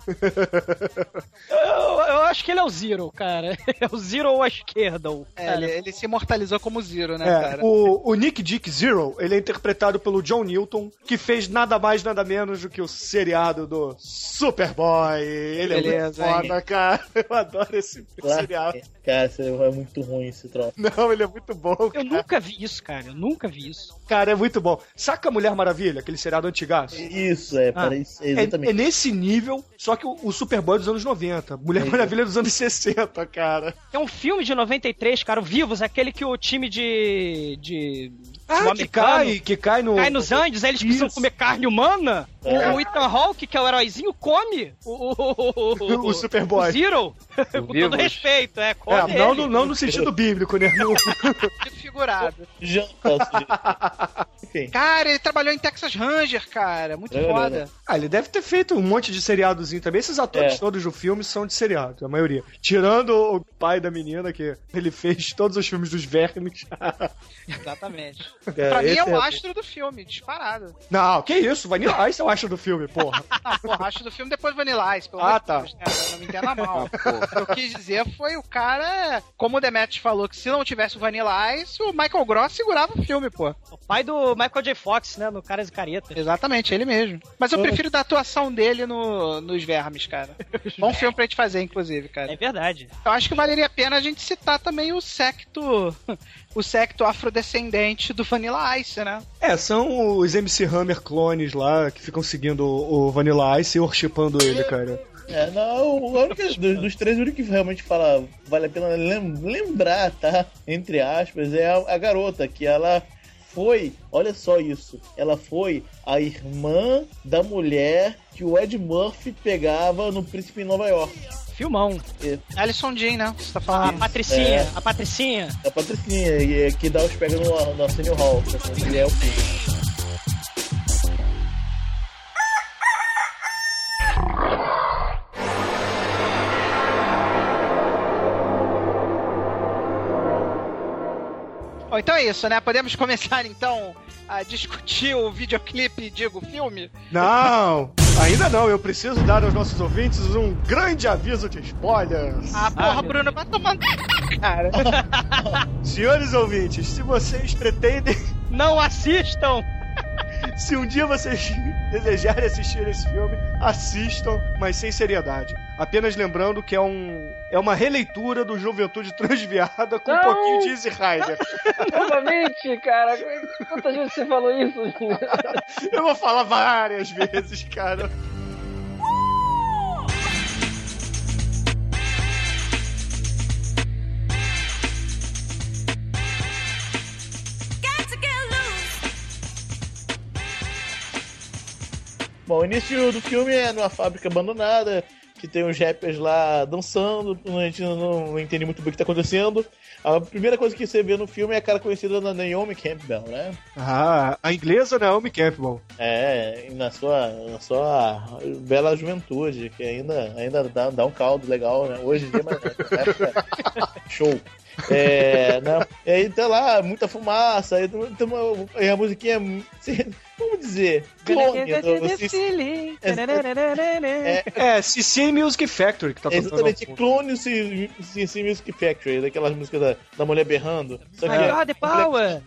Eu, eu acho que ele é o Zero, cara. É o Zero ou a esquerda. o É, ele, ele se imortalizou como Zero, né, É, cara? o, o Nick Dick Zero, ele é interpretado pelo John Newton, que fez nada mais, nada menos do que o seriado do Superboy. Ele é Beleza, muito foda, cara. Eu adoro esse Claro. seriado. Cara, é muito ruim esse troço. Não, ele é muito bom, Eu cara. nunca vi isso, cara. Eu nunca vi isso. Cara, é muito bom. Saca a Mulher Maravilha, aquele seriado antigaço? Isso, é, para isso, é É, exatamente. é nesse nível, só que o, o Superboy dos anos 90. Mulher Maravilha dos anos 60, cara. É um filme de 93, cara, o Vivos, aquele que o time de. de. Ah, que cai, que cai no. cai nos Andes, aí eles precisam Isso. comer carne humana. É. O Ethan Hawke, que é o heróizinho, come o, o, O Superboy. o Zero. Com todo respeito, é, come É, não, no, não no sentido bíblico, né? No- Desfigurado. Enfim. Cara, ele trabalhou em Texas Ranger, cara. Muito É, foda. né? Ah, ele deve ter feito um monte de seriadozinho também. Esses atores É. todos do filme são de seriado, a maioria. Tirando o pai da menina, que ele fez todos os filmes dos vermes. Exatamente. Cara, pra mim é o astro do filme, disparado. não, que isso? Vanilla Ice eu acho do filme, porra. Ah, porra, astro do filme depois Vanilla Ice, pelo Ah, amor de tá. Deus, né? Não me entenda mal. o que eu quis dizer foi o cara, como o Demetrius falou, que se não tivesse o Vanilla Ice, o Michael Gross segurava o filme, pô. O pai do Michael J. Fox, né, no Caras e Caretas. Exatamente, ele mesmo. Mas eu prefiro da atuação dele no, nos Vermes, cara. Bom filme pra gente fazer, inclusive, cara. É verdade. Eu acho que valeria a pena a gente citar também o secto. O secto afrodescendente do Vanilla Ice, né? É, são os MC Hammer clones lá que ficam seguindo o, o Vanilla Ice e worshipando ele, cara. É, não, o único, dos, dos três, o único que realmente fala vale a pena lem- lembrar, tá? Entre aspas, é a, a garota, que ela foi, olha só isso, ela foi a irmã da mulher que o Ed Murphy pegava no Príncipe em Nova York. Filmão. Alison Jean, né? Você tá A falando? Patricinha, É. a Patricinha. A Patricinha, e- é que dá os pega no, no Arsenio Hall, que ele é o filho. Então é isso, né? Podemos começar então a discutir o videoclipe, digo, filme? Não, ainda não. Eu preciso dar aos nossos ouvintes um grande aviso de spoilers. Ah, porra, meu Bruno, vai tomando. Cara. Senhores ouvintes, se vocês pretendem, Não assistam! se um dia vocês desejarem assistir esse filme, assistam, mas sem seriedade. Apenas lembrando que é um é uma releitura do Juventude Transviada com um Não! pouquinho de Easy Rider. Novamente, cara. Quantas vezes você falou isso? Eu vou falar várias vezes, cara. Bom, o início do filme é numa fábrica abandonada, que tem os rappers lá dançando, a gente não, não entende muito bem o que tá acontecendo. A primeira coisa que você vê no filme é a cara conhecida da Naomi Campbell, né? Ah, a inglesa Naomi Campbell. É, na sua, na sua bela juventude, que ainda, ainda dá, dá um caldo legal, né? Hoje em dia, mas na época, show. É, né? E aí tá lá, muita fumaça, aí, uma- aí a musiquinha, é, vamos dizer, clone do, feeling. É, É, CC Music Factory que tá É tocando. exatamente, clone o CC Music Factory, daquelas músicas da, da mulher berrando. Só que, got the power!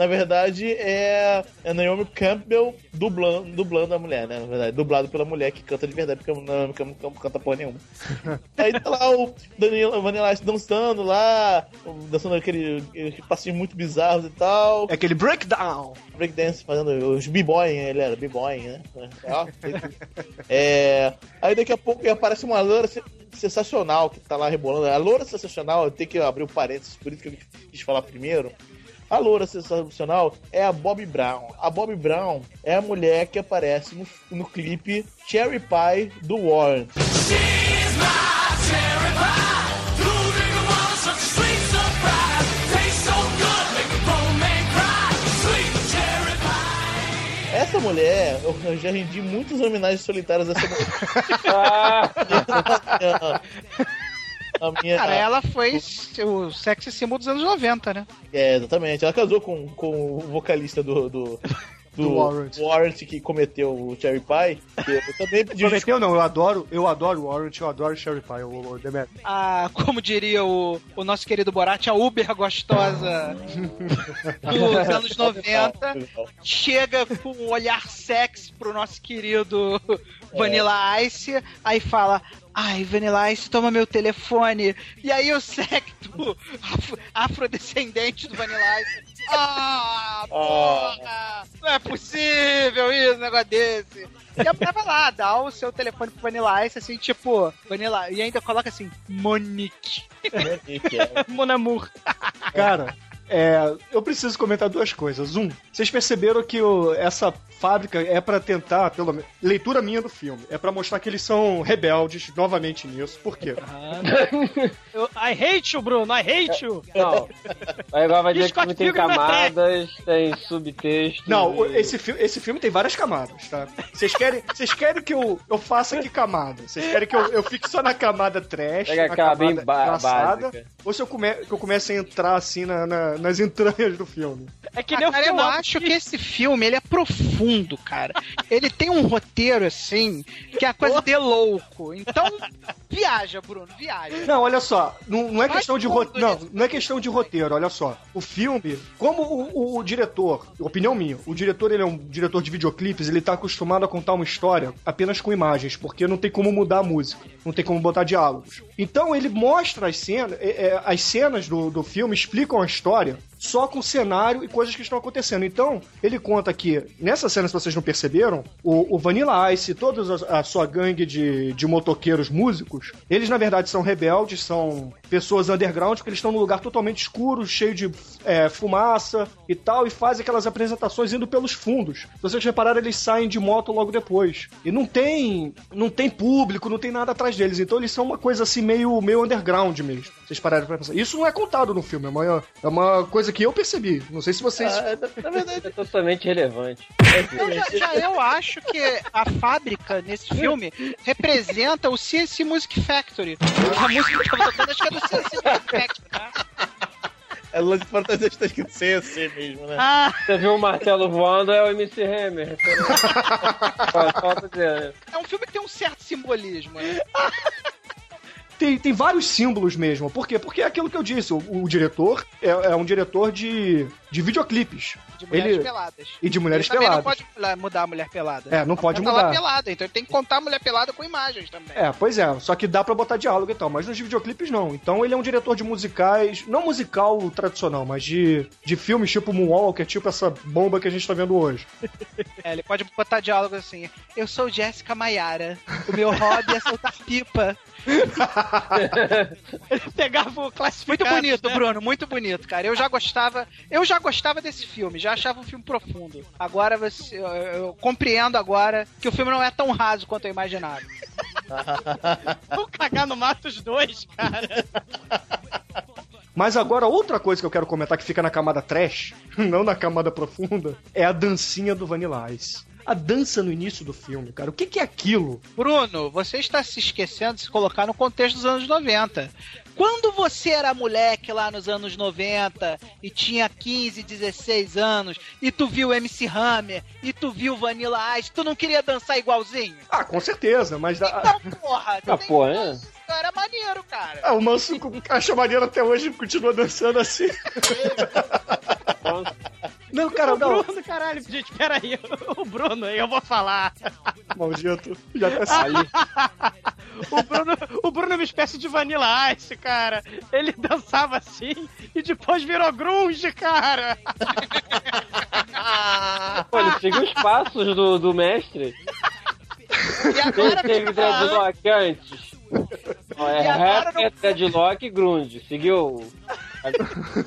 Na verdade, é a Naomi Campbell dublando, dublando a mulher, né? Na verdade, dublado pela mulher que canta de verdade, porque a Naomi Campbell não canta porra nenhuma. Aí tá lá o Daniel Vanilla dançando lá, dançando aquele, aquele passinho muito bizarros e tal. É aquele breakdown. breakdance, fazendo os b-boy, ele era b-boy, né? É, aí daqui a pouco aparece uma loura, sensacional que tá lá rebolando. A loura sensacional, eu tenho que abrir o um parênteses, por isso que eu quis falar primeiro. A loura sensacional é a Bob Brown. A Bob Brown é a mulher que aparece no, no clipe Cherry Pie do Warren. Essa mulher, eu já rendi muitas homenagens solitárias a essa mulher. a minha... Cara, ela foi o sexy symbol dos anos 90, né? É, exatamente. Ela casou com, com o vocalista do, do, do, do Warrant. Warrant. que cometeu o Cherry Pie. Eu também pedi Cometeu não, eu adoro, eu adoro o Warrant, eu adoro o Cherry Pie, o, o Demet. Ah, como diria o, o nosso querido Borat, a Uber gostosa dos anos 90 chega com um olhar sexy pro nosso querido é. Vanilla Ice, aí fala: Ai, Vanilla Ice, toma meu telefone. E aí o secto afro afrodescendente do Vanilla Ice. Ah, porra! Não é possível isso, um negócio desse. E a mulher vai lá, dá o seu telefone pro Vanilla Ice, assim, tipo, Vanilla. E ainda coloca assim, Monique. Monique, é. Monamur. Cara, é, eu preciso comentar duas coisas. Um, vocês perceberam que o, essa fábrica é para tentar, pelo menos, leitura minha do filme, é para mostrar que eles são rebeldes novamente nisso. Por quê? Ah, eu, I hate you, Bruno, I hate you. Não. Aí agora vai dizer que tem camadas, tem subtexto. Não, e... esse, fi esse filme tem várias camadas, tá? Vocês querem, vocês querem que eu, eu faça que camada? Vocês querem que eu, eu fique só na camada trash, Pega na camada bem básica. Ou se eu, come, que eu comece a entrar assim na, na, nas entranhas do filme? É que nem ah, cara, eu acho que esse filme ele é profundo, cara. Ele tem um roteiro assim que é a coisa de louco. Então, viaja, Bruno, viaja. Não, olha só, não, não é questão de roteiro, não, não é questão de roteiro, olha só. O filme, como o, o, o, diretor, opinião minha, o diretor ele é um diretor de videoclipes, ele tá acostumado a contar uma história apenas com imagens, porque não tem como mudar a música, não tem como botar diálogos. Então ele mostra as cenas, é, é, as cenas do, do filme explicam a história Mário. Só com cenário e coisas que estão acontecendo. Então, ele conta que, nessa cena, se vocês não perceberam, o, o Vanilla Ice e toda a, a sua gangue de, de motoqueiros músicos, eles na verdade são rebeldes, são pessoas underground, porque eles estão num lugar totalmente escuro, cheio de é, fumaça e tal, e fazem aquelas apresentações indo pelos fundos. Se vocês repararam, eles saem de moto logo depois. E não tem, não tem público, não tem nada atrás deles. Então eles são uma coisa assim meio, meio underground mesmo. Vocês pararam pra pensar. Isso não é contado no filme, é uma, é uma coisa coisa que eu percebi. Não sei se vocês. Ah, na verdade, é totalmente relevante. Eu já, já, eu acho que a fábrica nesse filme representa o CNC Music Factory. A música que eu tô tocando acho que é do CNC Music Factory, tá? É lance de fantasia está escrito CNC mesmo, né? Ah. Você viu o martelo voando, é o MC Hammer. é um filme que tem um certo simbolismo, né? Tem, tem vários símbolos mesmo. Por quê? Porque é aquilo que eu disse, o, o diretor é, é, um diretor de, de videoclipes. De mulheres ele... peladas. E de mulheres ele peladas. não pode mudar a mulher pelada. É, não pode mudar. Ela pelada, então ele tem que contar a mulher pelada com imagens também. É, pois é, só que dá para botar diálogo e tal, mas nos videoclipes não. Então ele é um diretor de musicais, não musical tradicional, mas de, de filmes tipo Moonwalker, tipo essa bomba que a gente tá vendo hoje. É, ele pode botar diálogo assim: Eu sou Jéssica Maiara, o meu hobby é soltar pipa. Ele pegava o classificado. Muito bonito, né? Bruno, muito bonito, cara. Eu já gostava, eu já gostava desse filme, já achava um filme profundo. Agora você, eu, eu compreendo agora que o filme não é tão raso quanto eu imaginava. Vou cagar no mato os dois, cara. Mas agora, outra coisa que eu quero comentar que fica na camada trash, não na camada profunda, é a dancinha do Vanilla Ice a dança no início do filme, cara. O que, que é aquilo? Bruno, você está se esquecendo de se colocar no contexto dos anos 90. Quando você era moleque lá nos anos 90 e tinha 15, 16 anos e tu viu MC Hammer e tu viu Vanilla Ice, tu não queria dançar igualzinho? Ah, com certeza, mas... Então, porra, ah, porra, é? Era maneiro, cara. Ah, o Manso acha maneiro até hoje e continua dançando assim. Não, cara, o não. Bruno, caralho, gente, peraí. O Bruno, eu vou falar. Maldito, já tá ali. o, Bruno, o Bruno é uma espécie de Vanilla Ice, cara. Ele dançava assim e depois virou grunge, cara. Pô, ele seguiu os passos do, do mestre. E agora teve dreadlock antes. Não, é E agora rapper, deadlock e grunge. Seguiu.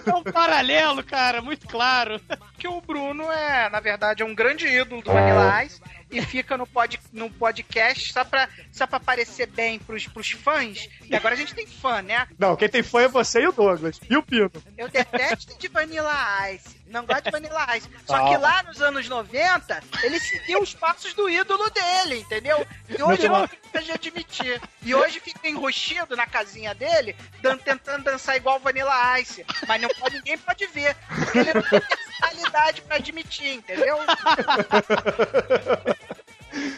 É um paralelo, cara, muito claro. Que o Bruno é, na verdade, é um grande ídolo do Vanilla Ice e fica no, pod, no podcast só pra, só pra parecer bem pros, pros fãs. E agora a gente tem fã, né? Não, quem tem fã é você e o Douglas. E o Pino. Eu detesto de Vanilla Ice. Não gosto de Vanilla Ice. Só Ah. que lá nos anos 90, ele seguiu os passos do ídolo dele, entendeu? E hoje Não, eu não de admitir. E hoje fica enrustido na casinha dele, dan- tentando dançar igual Vanilla Ice. Mas não pode, ninguém pode ver. Porque ele não tem personalidade pra admitir, entendeu?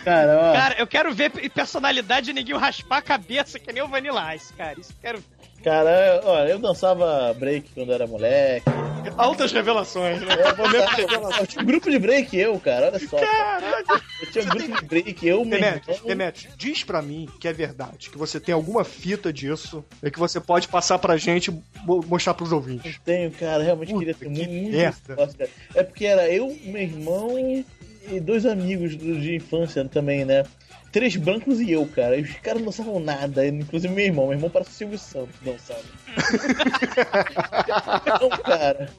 Cara, ó. Cara, eu quero ver personalidade de neguinho raspar a cabeça que nem o Vanilla Ice, cara. Isso eu quero ver. Cara, olha, eu dançava break quando era moleque. Altas revelações, né? Eu, eu tinha um grupo de break, eu, cara, olha só. Eu tinha um grupo de break, eu, irmão. Demetrius, diz pra mim que é verdade, que você tem alguma fita disso e que você pode passar pra gente e mo- mostrar pros ouvintes. Tenho, cara, realmente Puta, queria ter que muito, merda. cara. É porque era eu, meu irmão e dois amigos de infância também, né? Três brancos e eu, cara. E os caras não dançavam nada, inclusive meu irmão. Meu irmão parece o Silvio Santos dançando. não, cara.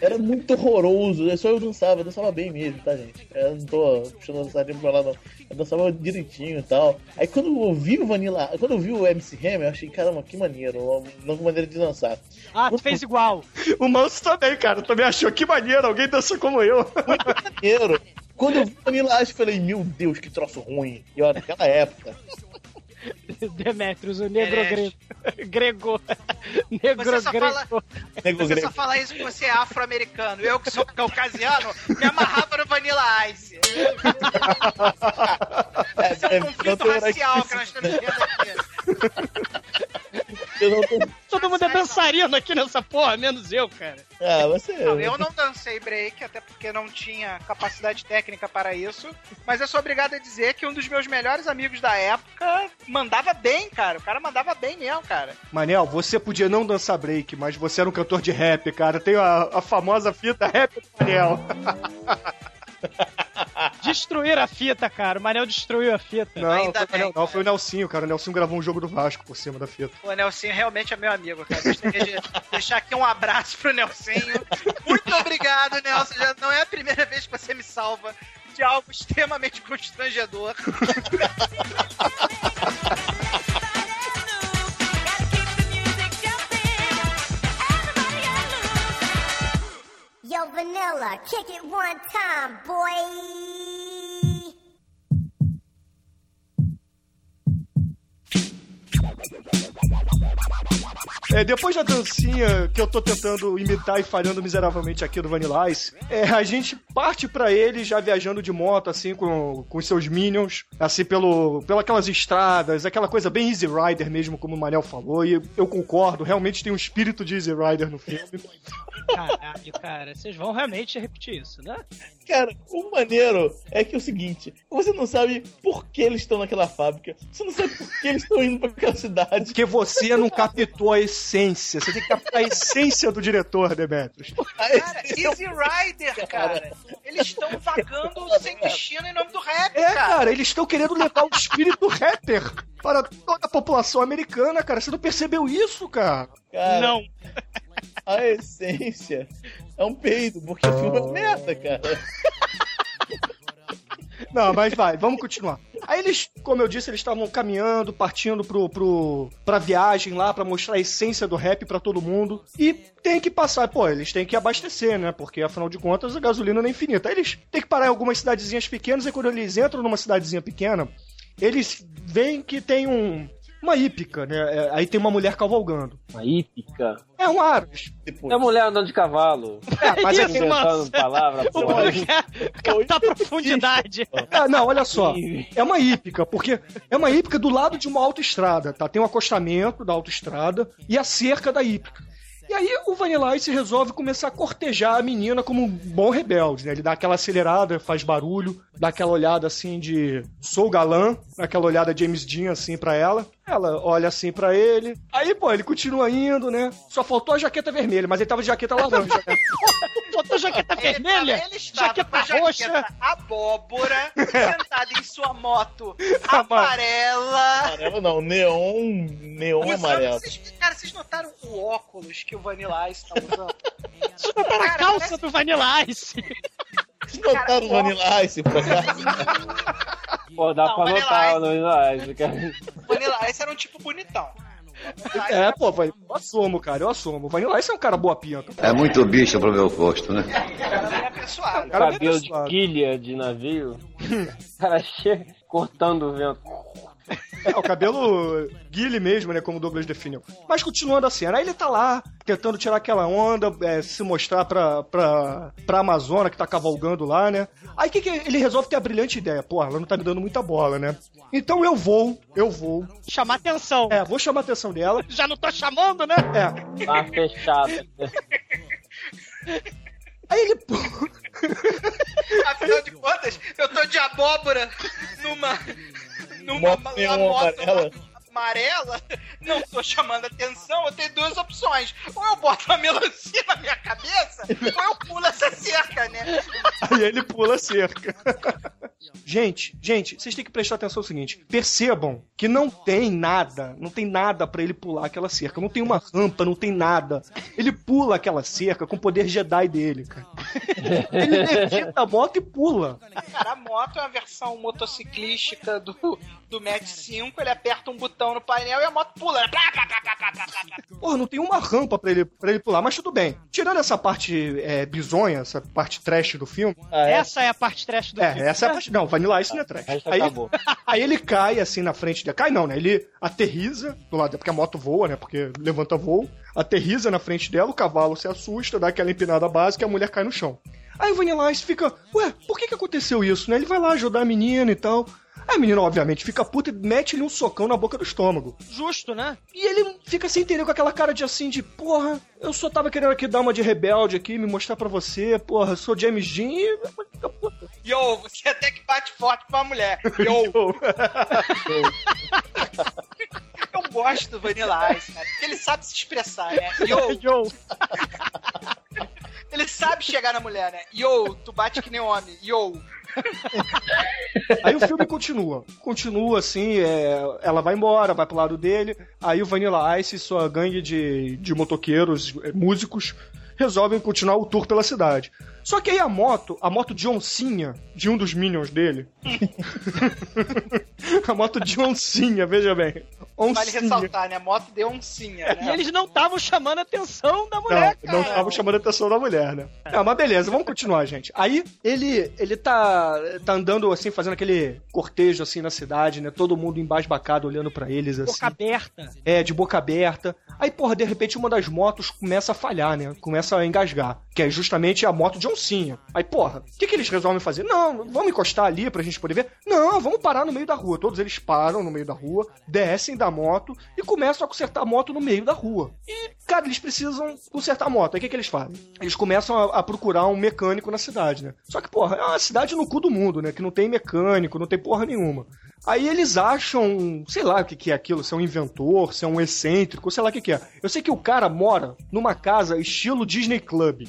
Era muito horroroso. É Só eu dançava, eu dançava bem mesmo, tá, gente? Eu não tô puxando a sardinha pra lá, não. Eu dançava direitinho e tal. Aí quando eu ouvi o Vanilla, quando eu vi o MC Hammer, eu achei, caramba, que maneiro, uma nova maneira de dançar. Ah, tu fez igual. O Manso também, cara, também achou que maneiro, alguém dança como eu. maneiro. Quando eu vi o Vanilla Ice, eu falei, meu Deus, que troço ruim. E olha, naquela época. Demetrius, o negro grego. grego. Negro Você só grego. fala- Você grego. só fala isso porque você é afro-americano. Eu, que sou caucasiano, me amarrava no Vanilla Ice. Esse é um É, conflito não tem racial que nós estamos vivendo aqui. Eu não tô... Todo mundo é dançarino aqui nessa porra, menos eu, cara. Ah, você. Não, eu não dancei break, até porque não tinha capacidade técnica para isso. Mas eu sou obrigado a dizer que um dos meus melhores amigos da época mandava bem, cara. O cara mandava bem mesmo, cara. Manel, você podia não dançar break, mas você era um cantor de rap, cara. Tem a, a famosa fita rap do Manel. Destruir a fita, cara. O Manel destruiu a fita. Não, Ainda foi Manel, bem, não, foi o Nelsinho, cara. O Nelsinho gravou um jogo do Vasco por cima da fita. O Nelsinho realmente é meu amigo, cara. Gostaria de deixar aqui um abraço pro Nelsinho. Muito obrigado, Nelson. Já não é a primeira vez que você me salva de algo extremamente constrangedor. Vanilla, kick it one time, boy. É, depois da dancinha que eu tô tentando imitar e falhando miseravelmente aqui do Vanilla Ice, é, a gente parte pra ele já viajando de moto, assim, com, com os seus minions, assim, pelo, pelas estradas, aquela coisa bem Easy Rider mesmo, como o Manel falou, e eu concordo, realmente tem um espírito de Easy Rider no filme. Caralho, cara. Vocês vão realmente repetir isso, né? Cara, o maneiro é que é o seguinte: você não sabe por que eles estão naquela fábrica, você não sabe por que eles estão indo pra aquela cidade. Porque você não captou a essência, você tem que captar a essência do diretor, Demetrius. Cara, Easy Rider, cara. Eles estão vagando sem destino em nome do rap, É, cara. cara, eles estão querendo levar o espírito rapper para toda a população americana, cara. Você não percebeu isso, cara? Cara, Não. A essência é um peido, porque o filme é uma merda, cara. Não, mas vai, vamos continuar. Aí eles, como eu disse, eles estavam caminhando, partindo pro, pro, pra viagem lá, pra mostrar a essência do rap pra todo mundo. E tem que passar, pô, eles têm que abastecer, né? Porque afinal de contas a gasolina não é infinita. Aí eles têm que parar em algumas cidadezinhas pequenas, e quando eles entram numa cidadezinha pequena, eles veem que tem um. Uma hípica, né? É, Aí tem uma mulher cavalgando. Uma hípica. É um Aros. É mulher andando de cavalo. É, mas é Inventando nossa. palavra, quer captar profundidade. É, não, olha só. É uma hípica, porque é uma hípica do lado de uma autoestrada, tá? Tem um acostamento da autoestrada e a cerca da hípica. E aí o Vanilla Ice resolve começar a cortejar a menina como um bom rebelde, né? Ele dá aquela acelerada, faz barulho, dá aquela olhada assim de sou galã, aquela olhada James Dean assim pra ela. Ela olha assim pra ele. Aí, pô, ele continua indo, né? Só faltou a jaqueta vermelha, mas ele tava de jaqueta laranja, né? botou jaqueta vermelha, ele estava jaqueta com a roxa. jaqueta abóbora, sentado em sua moto amarela. Amarelo não, neon, neon Usando- amarelo. Vocês- cara, vocês notaram o óculos que o Vanilla Ice tá usando? Tá na Cara, calça parece- do Vanilla Ice. Vocês notaram o Vanilla Ice por acaso? Pô, dá Não, pra Vanilla notar Ice. no Vanilla Ice, cara. O Vanilla Ice era um tipo bonitão. É, pô, vai- eu assumo, cara, eu assumo. O Vanilla Ice é um cara boa pinta. É muito bicho pro meu gosto, né? Pessoal. Cara, bem Cabelo de quilha de navio. cara chega cortando o vento. É, o cabelo guile mesmo, né? Como o Douglas definiu. Mas continuando a cena, aí ele tá lá, tentando tirar aquela onda, é, se mostrar pra, pra, pra Amazona que tá cavalgando lá, né? Aí que, que ele resolve ter a brilhante ideia? Porra, ela não tá me dando muita bola, né? Então eu vou, eu vou. Chamar atenção. É, vou chamar a atenção dela. Já não tô chamando, né? É. Tá fechado. Aí ele. Afinal de contas, eu tô de abóbora numa. Numa uma moto amarela. Amarela, não tô chamando atenção, eu tenho duas opções. Ou eu boto uma melancia na minha cabeça, ou eu pulo essa cerca, né? Aí ele pula a cerca. Gente, gente, vocês têm que prestar atenção no seguinte: percebam que não tem nada, não tem nada pra ele pular aquela cerca, não tem uma rampa, não tem nada. Ele pula aquela cerca com o poder Jedi dele, cara. Ele levita a moto e pula. Cara, a moto é a versão motociclística do, do Match 5, ele aperta um botão no painel e a moto pula. né? Plá, plá, plá, plá, plá, plá, plá. Porra, não tem uma rampa pra ele, pra ele pular, mas tudo bem. Tirando essa parte é, bizonha, essa parte trash do filme. Ah, é? Essa é a parte trash do É, filme. essa é a parte. Não, Vanilla Ice não é trash. Aí, acabou. aí ele cai assim na frente dele. Cai não, né? Ele aterriza do lado, porque a moto voa, né? Porque levanta voo. Aterriza na frente dela, o cavalo se assusta, dá aquela empinada básica e a mulher cai no chão. Aí o Vanilla Ice fica, ué, por que que aconteceu isso, né? Ele vai lá ajudar a menina e tal. Aí a menina, obviamente, fica puta e mete-lhe um socão na boca do estômago. Justo, né? E ele fica sem entender com aquela cara de assim, de porra, eu só tava querendo aqui dar uma de rebelde aqui, me mostrar pra você, porra, eu sou James Dean e... Yo, você até que bate forte pra mulher. Yo, eu gosto do Vanilla Ice, cara, porque ele sabe se expressar, né? Yo, Yo. Ele sabe chegar na mulher, né? Yo, tu bate que nem homem. Yo. Aí o filme continua. Continua assim, é, ela vai embora, vai pro lado dele. Aí o Vanilla Ice e sua gangue de, de motoqueiros, é, músicos, resolvem continuar o tour pela cidade. Só que aí a moto, a moto de oncinha, de um dos minions dele. a moto de oncinha, veja bem. Vale Oncinha. ressaltar, né? Moto de oncinha, E né? eles não estavam chamando a atenção da mulher, Não, não cara. estavam chamando a atenção da mulher, né? Ah, mas beleza, vamos continuar, gente. Aí ele ele tá, tá andando assim, fazendo aquele cortejo assim na cidade, né? Todo mundo embasbacado olhando pra eles assim. Boca aberta. É, de boca aberta. Aí, porra, de repente uma das motos começa a falhar, né? Começa a engasgar. Que é justamente a moto de oncinha. Aí, porra, o que, que eles resolvem fazer? Não, vamos encostar ali pra gente poder ver? Não, vamos parar no meio da rua. Todos eles param no meio da rua, descem da moto e começam a consertar a moto no meio da rua. E, cara, eles precisam consertar a moto. Aí o que, que eles fazem? Eles começam a, a procurar um mecânico na cidade, né? Só que, porra, é uma cidade no cu do mundo, né? Que não tem mecânico, não tem porra nenhuma. Aí eles acham, sei lá o que, que é aquilo, se é um inventor, se é um excêntrico, sei lá o que, que é. Eu sei que o cara mora numa casa estilo Disney Club.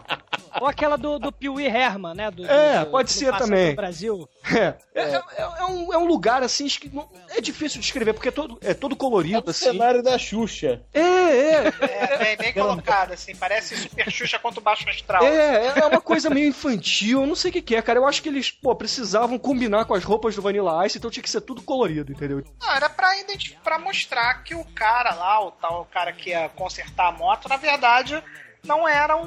Ou aquela do, do Pee-wee Herman, né? Do, É, do- pode do ser também. Brasil. É, é, é- é um, é um lugar assim, esqui- não- é difícil de descrever, porque é todo, é todo É colorido o assim. cenário da Xuxa. É, é, É, bem, bem colocado, assim. Parece Super Xuxa contra o Baixo Astral. É, é uma coisa meio infantil, não sei o que, que é, cara. Eu acho que eles, pô, precisavam combinar com as roupas do Vanilla Ice, então tinha que ser tudo colorido, entendeu? Não, era pra, pra mostrar que o cara lá, o tal cara que ia consertar a moto, na verdade, não era um,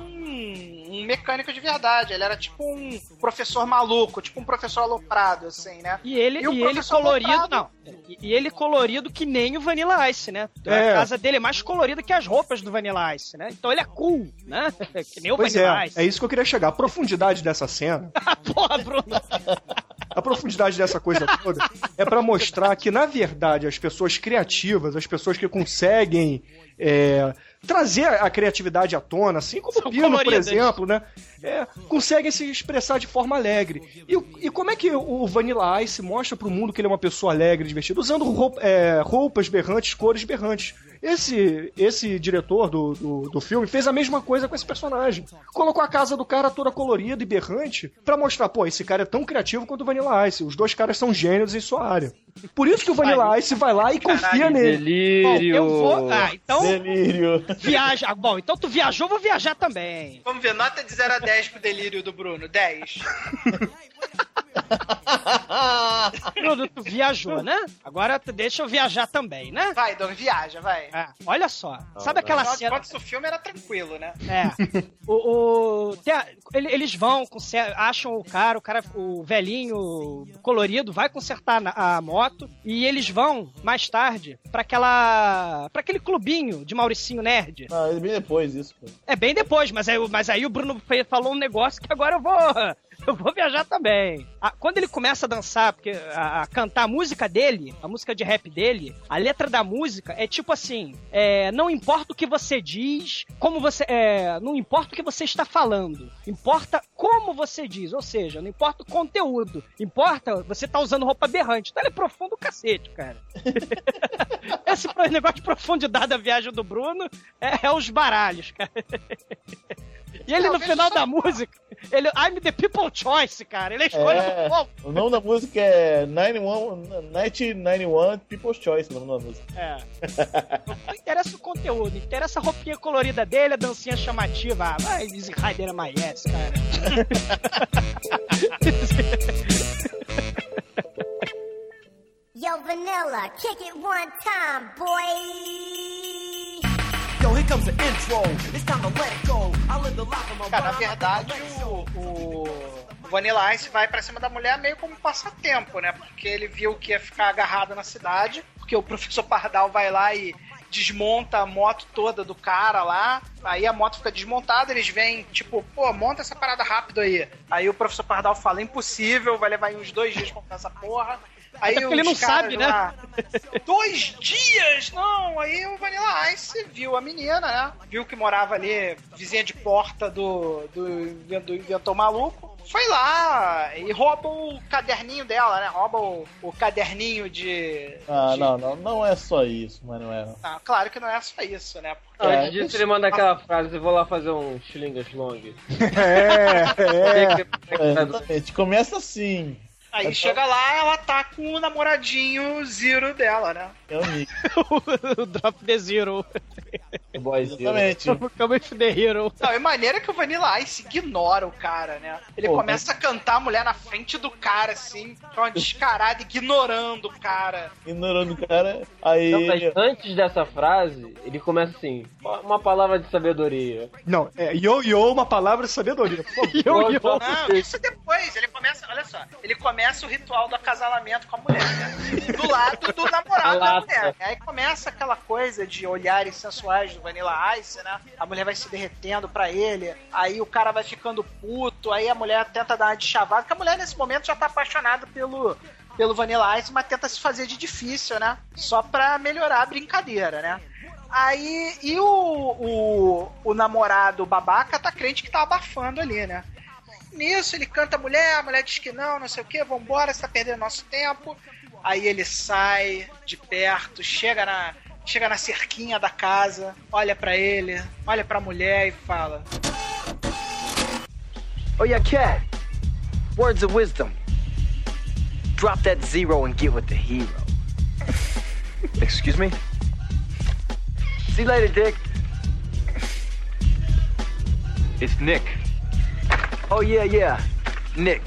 um mecânico de verdade. Ele era tipo um professor maluco, tipo um professor aloprado, assim, né? E ele, E o e ele colorido, Loprado? não. E, e ele colorido que nem o Vanilla Ice, né? É. A casa dele é mais colorida que as roupas do Vanilla Ice, né? Então ele é cool, né? Que nem o Pois Vanilla é, Ice. é isso que eu queria chegar. A profundidade dessa cena, Porra, Bruno. a profundidade dessa coisa toda, é pra mostrar que, na verdade, as pessoas criativas, as pessoas que conseguem é, trazer a criatividade à tona, assim como São o Pino, por exemplo, né? É, conseguem se expressar de forma alegre. E, o- e como é que o Vanilla Ice mostra pro mundo que ele é uma pessoa alegre, divertida? Usando roupa- é, roupas berrantes, cores berrantes. Esse, esse diretor do, do, do filme fez a mesma coisa com esse personagem. Colocou a casa do cara toda colorida e berrante pra mostrar, pô, esse cara é tão criativo quanto o Vanilla Ice. Os dois caras são gênios em sua área. Por isso que o Vanilla Ice vai lá e confia nele. Delírio. Bom, eu vou. Ah, então. Delírio. Viaja. Bom, então tu viajou, vou viajar também. Vamos ver, nota de 0 a 10 pro delírio do Bruno. 10. Bruno, tu viajou, né? Agora deixa eu viajar também, né? Vai, Dom, viaja, vai. É, olha só. Sabe aquela de cena. o filme era tranquilo, né? É. O, o- a- ele- eles vão, acham o cara, o cara, o velhinho colorido, vai consertar a moto e eles vão mais tarde pra aquela, para aquele clubinho de Mauricinho Nerd. Ah, bem depois isso, pô. É bem depois, mas aí, mas aí o Bruno falou um negócio que agora eu vou. Eu vou viajar também. Ah, quando ele começa a dançar, porque a, a cantar a música dele, a música de rap dele, a letra da música é tipo assim: é, não importa o que você diz, como você. é, não importa o que você está falando, importa como você diz. Ou seja, não importa o conteúdo, importa você tá usando roupa berrante. Então ele é profundo o cacete, cara. Esse negócio de profundidade da viagem do Bruno é, é os baralhos, cara. E ele, no Talvez final só- da música, ele, I'm the people choice, cara. Ele é escolha É, do povo. o nome da música é 91, 1991 People's Choice, o nome da música. É. Não interessa o conteúdo, interessa a roupinha colorida dele, a dancinha chamativa. Ah, vai, Easy Rider é my ass, cara. Yo, Vanilla, kick it one time, boy. Cara, na verdade, o, o Vanilla Ice vai pra cima da mulher meio como passatempo, né? Porque ele viu que ia ficar agarrado na cidade, porque o professor Pardal vai lá e desmonta a moto toda do cara lá, aí a moto fica desmontada, eles vêm, tipo, pô, monta essa parada rápido aí. Aí o professor Pardal fala, impossível, vai levar aí uns dois dias pra montar essa porra. Aí Até ele não sabe, né? lá, Dois dias? Não, aí o Vanilla Ice viu a menina, né? Viu que morava ali, vizinha de porta do, do, do inventor maluco. Foi lá e rouba o caderninho dela, né? Rouba o, o caderninho de. Ah, de- não, não, não é só isso, Manuel. Ah, claro que não é só isso, né? Porque- Antes disso, ele manda aquela frase: Eu vou lá fazer um Schlingas Long. É, é. É, exatamente, começa assim. Aí chega lá, ela tá com o namoradinho Zero dela, né? É o Nick. o Drop the Zero. Boy Zero. Exatamente. Come with the Hero. Não, é maneira que o Vanilla Ice ignora o cara, né? Ele Pô, começa a cantar a mulher na frente do cara, assim, com uma descarada, ignorando o cara. Ignorando o cara. Aí. Não, mas antes dessa frase, ele começa assim: uma uma palavra de sabedoria. Não, é yo-yo, uma palavra de sabedoria. Por favor. Yo, yo. Não, isso depois. Ele começa, olha só, ele começa o ritual do acasalamento com a mulher, né? Do lado do namorado mulher. Aí começa aquela coisa de olhares sensuais do Vanilla Ice, né? A mulher vai se derretendo pra ele, aí o cara vai ficando puto, aí a mulher tenta dar uma de chavada, porque a mulher nesse momento já tá apaixonada pelo, pelo Vanilla Ice, mas tenta se fazer de difícil, né? Só pra melhorar a brincadeira, né? Aí, e o, o, o namorado babaca tá crente que tá abafando ali, né? Nisso ele canta a mulher, a mulher diz que não, não sei o que, vambora, você tá perdendo nosso tempo. Aí ele sai de perto, chega na, chega na cerquinha da casa, olha pra ele, olha pra mulher e fala: Oh, yeah, cat. Words of wisdom. Drop that zero and get with the hero. Excuse me? See you later, Dick. It's Nick. Oh, yeah, yeah. Nick.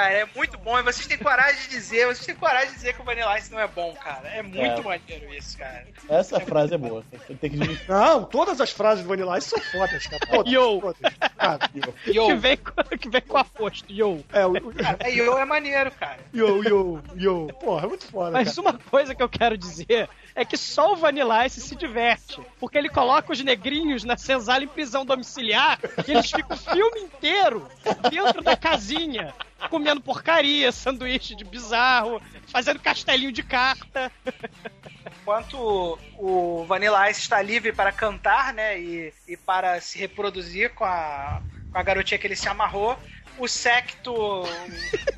Cara, é muito bom e vocês têm coragem de dizer, vocês têm coragem de dizer que o Vanilla Ice não é bom, cara. É muito É. maneiro isso, cara. Essa frase é boa. Tem que. Não, todas as frases do Vanilla Ice são fodas, cara. Todas, Yo. todas. Cara, yo. Yo, Que vem, com- que vem com aposto, yo. É, o, o, cara, é, Yo é maneiro, cara. yo, yo, yo. Porra, é muito foda, Mas cara. uma coisa que eu quero dizer é que só o Vanilla Ice se diverte. Porque ele coloca os negrinhos na senzala em prisão domiciliar e eles ficam o filme inteiro dentro da casinha, comendo porcaria, sanduíche de bizarro, fazendo castelinho de carta. enquanto o Vanilla Ice está livre para cantar, né, e, e para se reproduzir com a, com a garotinha que ele se amarrou, o secto,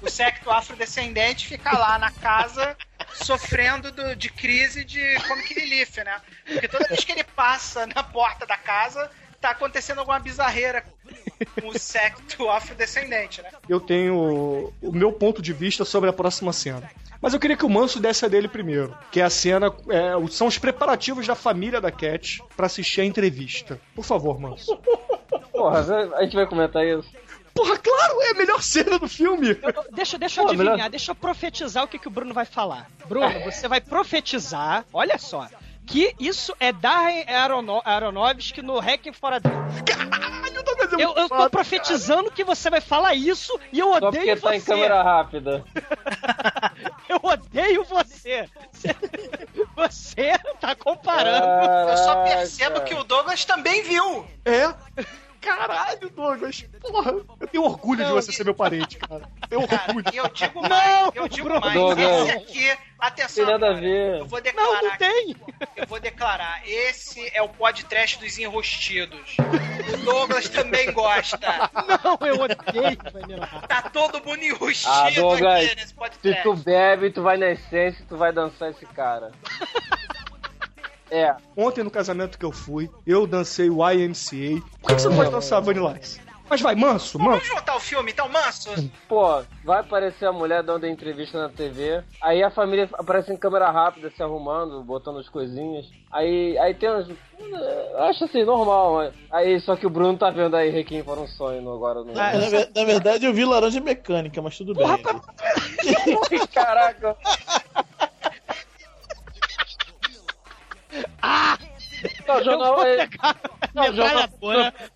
o secto afrodescendente fica lá na casa sofrendo do- de crise de comic relief, né? Porque toda vez que ele passa na porta da casa, tá acontecendo alguma bizarreira com o secto afrodescendente, né? Eu tenho o meu ponto de vista sobre a próxima cena. Mas eu queria que o Manso desse a dele primeiro. Que é a cena. é, são os preparativos da família da Cat pra assistir a entrevista. Por favor, Manso. Porra, a gente vai comentar isso. Porra, claro, é a melhor cena do filme. Deixa, deixa eu Pô, adivinhar, melhor- deixa eu profetizar o que, que o Bruno vai falar. Bruno, você vai profetizar, olha só, que isso é Darren Arono Aronofsky no Hacking for a Dream. Caralho, Douglas, é Eu, eu tô foda, profetizando que você vai falar isso e eu Só odeio porque tá você. em câmera rápida. Eu odeio você. Você, você tá comparando. Eu só percebo que o Douglas também viu. É? Caralho, Douglas. Porra, eu tenho orgulho de Não, você e- ser meu parente, cara. Tenho Cara, orgulho. e eu digo Não, mais, eu digo Bruno. mais. Douglas. Esse aqui, atenção, Tem nada a agora, ver. Eu vou Não, declarar, não tem. eu vou declarar, esse é o podcast dos enrostidos. O Douglas também gosta. Não, eu odeio. Tá todo mundo enrustido Ah, Douglas, aqui nesse Se podcast. tu bebe, tu vai na essência, tu vai dançar esse cara. É, Ontem no casamento que eu fui, eu dancei o YMCA. Por que, que você não pode dançar Vanilla Ice? Mas vai, manso, manso. Vamos voltar o filme, então, Manso? pô, vai aparecer a mulher dando entrevista na TV. Aí a família aparece em câmera rápida, se arrumando, botando as coisinhas. Aí, aí tem uns. eu Acho assim, normal. mas- Aí só que o Bruno tá vendo aí Requiem para um sonho agora no. Na, ver- na verdade, eu vi Laranja Mecânica, mas tudo bem. Caraca! Não, o jornal é. Não, o jornal.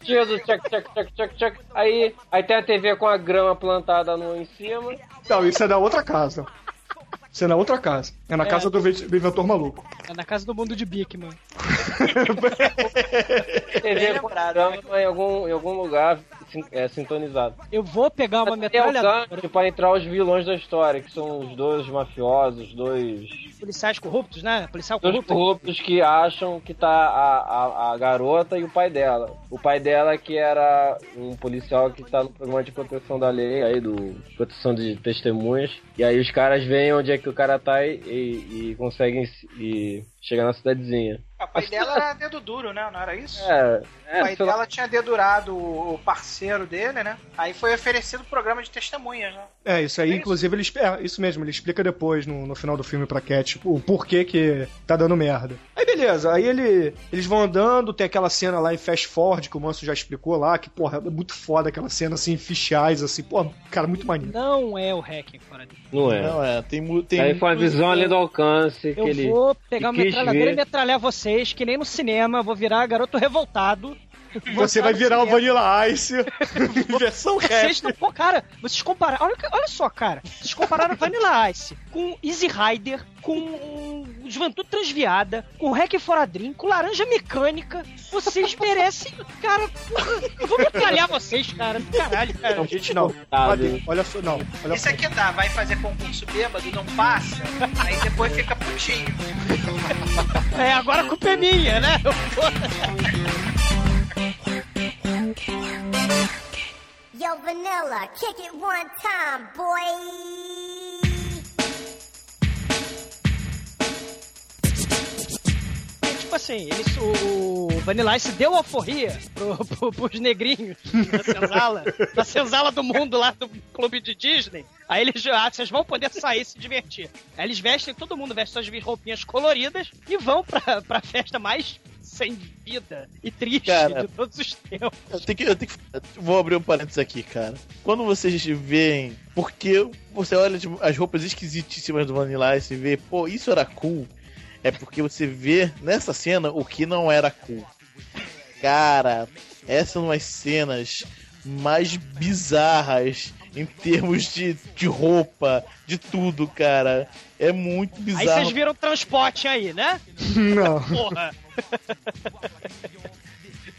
Tiro, tchac, tchac, tchac, tchac, tchac. Aí, aí tem a TV com a grama plantada no, em cima. Não, isso é da outra casa. Isso é na outra casa. É na casa do, ve- do inventor maluco. É na casa do mundo de Bic, mano. TV com a grama em algum, em algum lugar é, sintonizado. Eu vou pegar uma metralhadora. gancho para entrar os vilões da história, que são os dois mafiosos, dois, Policiais corruptos, né? Policial dois corrupto. corruptos que acham que tá a, a, a garota e o pai dela. O pai dela que era um policial que tá no programa de proteção da lei, aí do proteção de testemunhas. E aí os caras veem onde é que o cara tá e, e, e conseguem se- e chegar na cidadezinha. O pai dela era dedo duro, né? Não era isso? É, O é, pai sei lá. dela tinha dedurado o parceiro dele, né? Aí foi oferecido o programa de testemunhas, né? É, isso aí, inclusive, ele, expl- é, isso mesmo, ele explica depois, no, no final do filme pra Cat, o porquê que tá dando merda. Aí beleza, aí ele, eles vão andando, tem aquela cena lá em Fast Forward, que o Manso já explicou lá, que, porra, é muito foda aquela cena, assim, fichais, assim, pô, cara, muito maneiro. Não é o hacking fora dele. Não é. Não, é, tem, tem Aí foi uma visão ali do alcance que Eu ele. vou pegar uma que metralhadora ver. e metralhar vocês, que nem no cinema. Vou virar garoto revoltado. Você vai virar o. Vanilla Ice, versão Vocês rap. não. Pô, cara, vocês compararam. Olha, olha só, cara. Vocês compararam Vanilla Ice com Easy Rider, com Juventude Transviada, com Hack for a Dream, com Laranja Mecânica. Vocês merecem. Cara, porra, eu vou metralhar vocês, cara. Caralho, cara. Não, gente, não. Ah, Olha, olha só, não. Olha Isso aqui dá, vai fazer concurso bêbado, não passa, aí depois fica putinho. É, agora a culpa é minha, né? Yo, Vanilla, kick it one time, boy. Tipo assim, eles, o Vanilla Ice deu alforria pro, pro, pros negrinhos da senzala, da senzala do mundo lá do clube de Disney. Aí eles, ah, vocês vão poder sair e se divertir. Aí eles vestem, todo mundo veste suas roupinhas coloridas e vão pra, pra festa mais sem vida e triste Cara. de todos os tempos. Eu tenho que, eu tenho que, eu vou abrir um parênteses aqui, cara. Quando vocês veem, porque você olha tipo, as roupas esquisitíssimas do Vanilla Ice e vê, pô, isso era cool. É porque você vê nessa cena o que não era cool. Cara, essas são as cenas mais bizarras em termos de, de roupa, de tudo, cara. É muito Aí bizarro. vocês viram transporte aí, né? Não. Porra.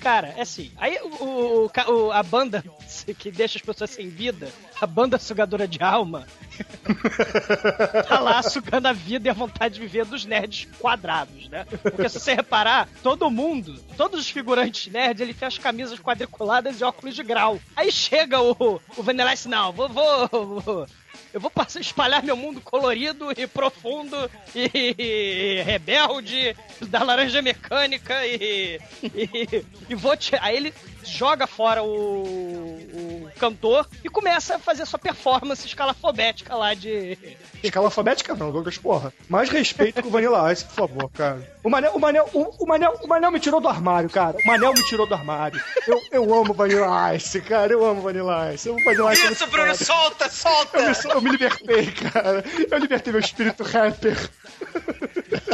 Cara, é assim. Aí o, o- o a banda que deixa as pessoas sem vida, a banda sugadora de alma, tá lá sugando a vida e a vontade de viver dos nerds quadrados, né? Porque se você reparar, todo mundo, todos os figurantes nerds, ele tem as camisas quadriculadas e óculos de grau. Aí chega o, o Vanilla Ice, não, vou, vou, vou- eu vou passar, espalhar meu mundo colorido e profundo e, e rebelde da laranja mecânica e, e, e vou te... Aí ele joga fora o, o cantor e começa a fazer sua performance escalafobética lá de... Escala alfabética não, Douglas, porra. Mais respeito com o Vanilla Ice, por favor, cara. O Manel, o Manel, o, o Manel, o Manel me tirou do armário, cara. O Manel me tirou do armário. Eu, eu amo Vanilla Ice, cara. Eu amo Vanilla Ice. Eu amo Vanilla Ice. é Isso, Bruno, foda. solta, solta! Eu me, eu me libertei, cara. Eu libertei meu espírito rapper.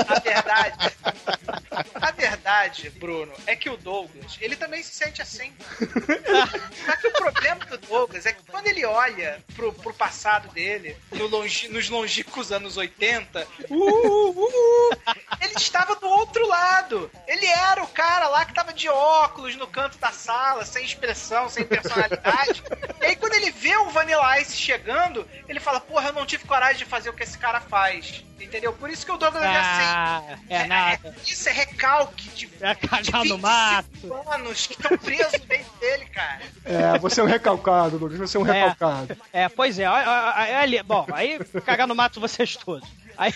A verdade. A verdade, Bruno, é que o Douglas, ele também se sente assim. Só que o problema do Douglas é que quando ele olha pro, pro passado dele, no longi- nos longínquos anos 80, uh, uh, uh, ele estava do outro lado. Ele era o cara lá que tava de óculos no canto da sala, sem expressão, sem personalidade. E aí quando ele vê o Vanilla Ice chegando, ele fala, porra, eu não tive coragem de fazer o que esse cara faz. Entendeu? Por isso que o Douglas é assim. Ah, é nada. Isso é recalque de, É cagar de no 25 mato. anos que estão presos dentro dele, cara. É, você é um recalcado, Douglas. Você é um É. recalcado. É, pois é. ó, ó, ó, é ali- bom, aí cagar no mato vocês todos. Aí,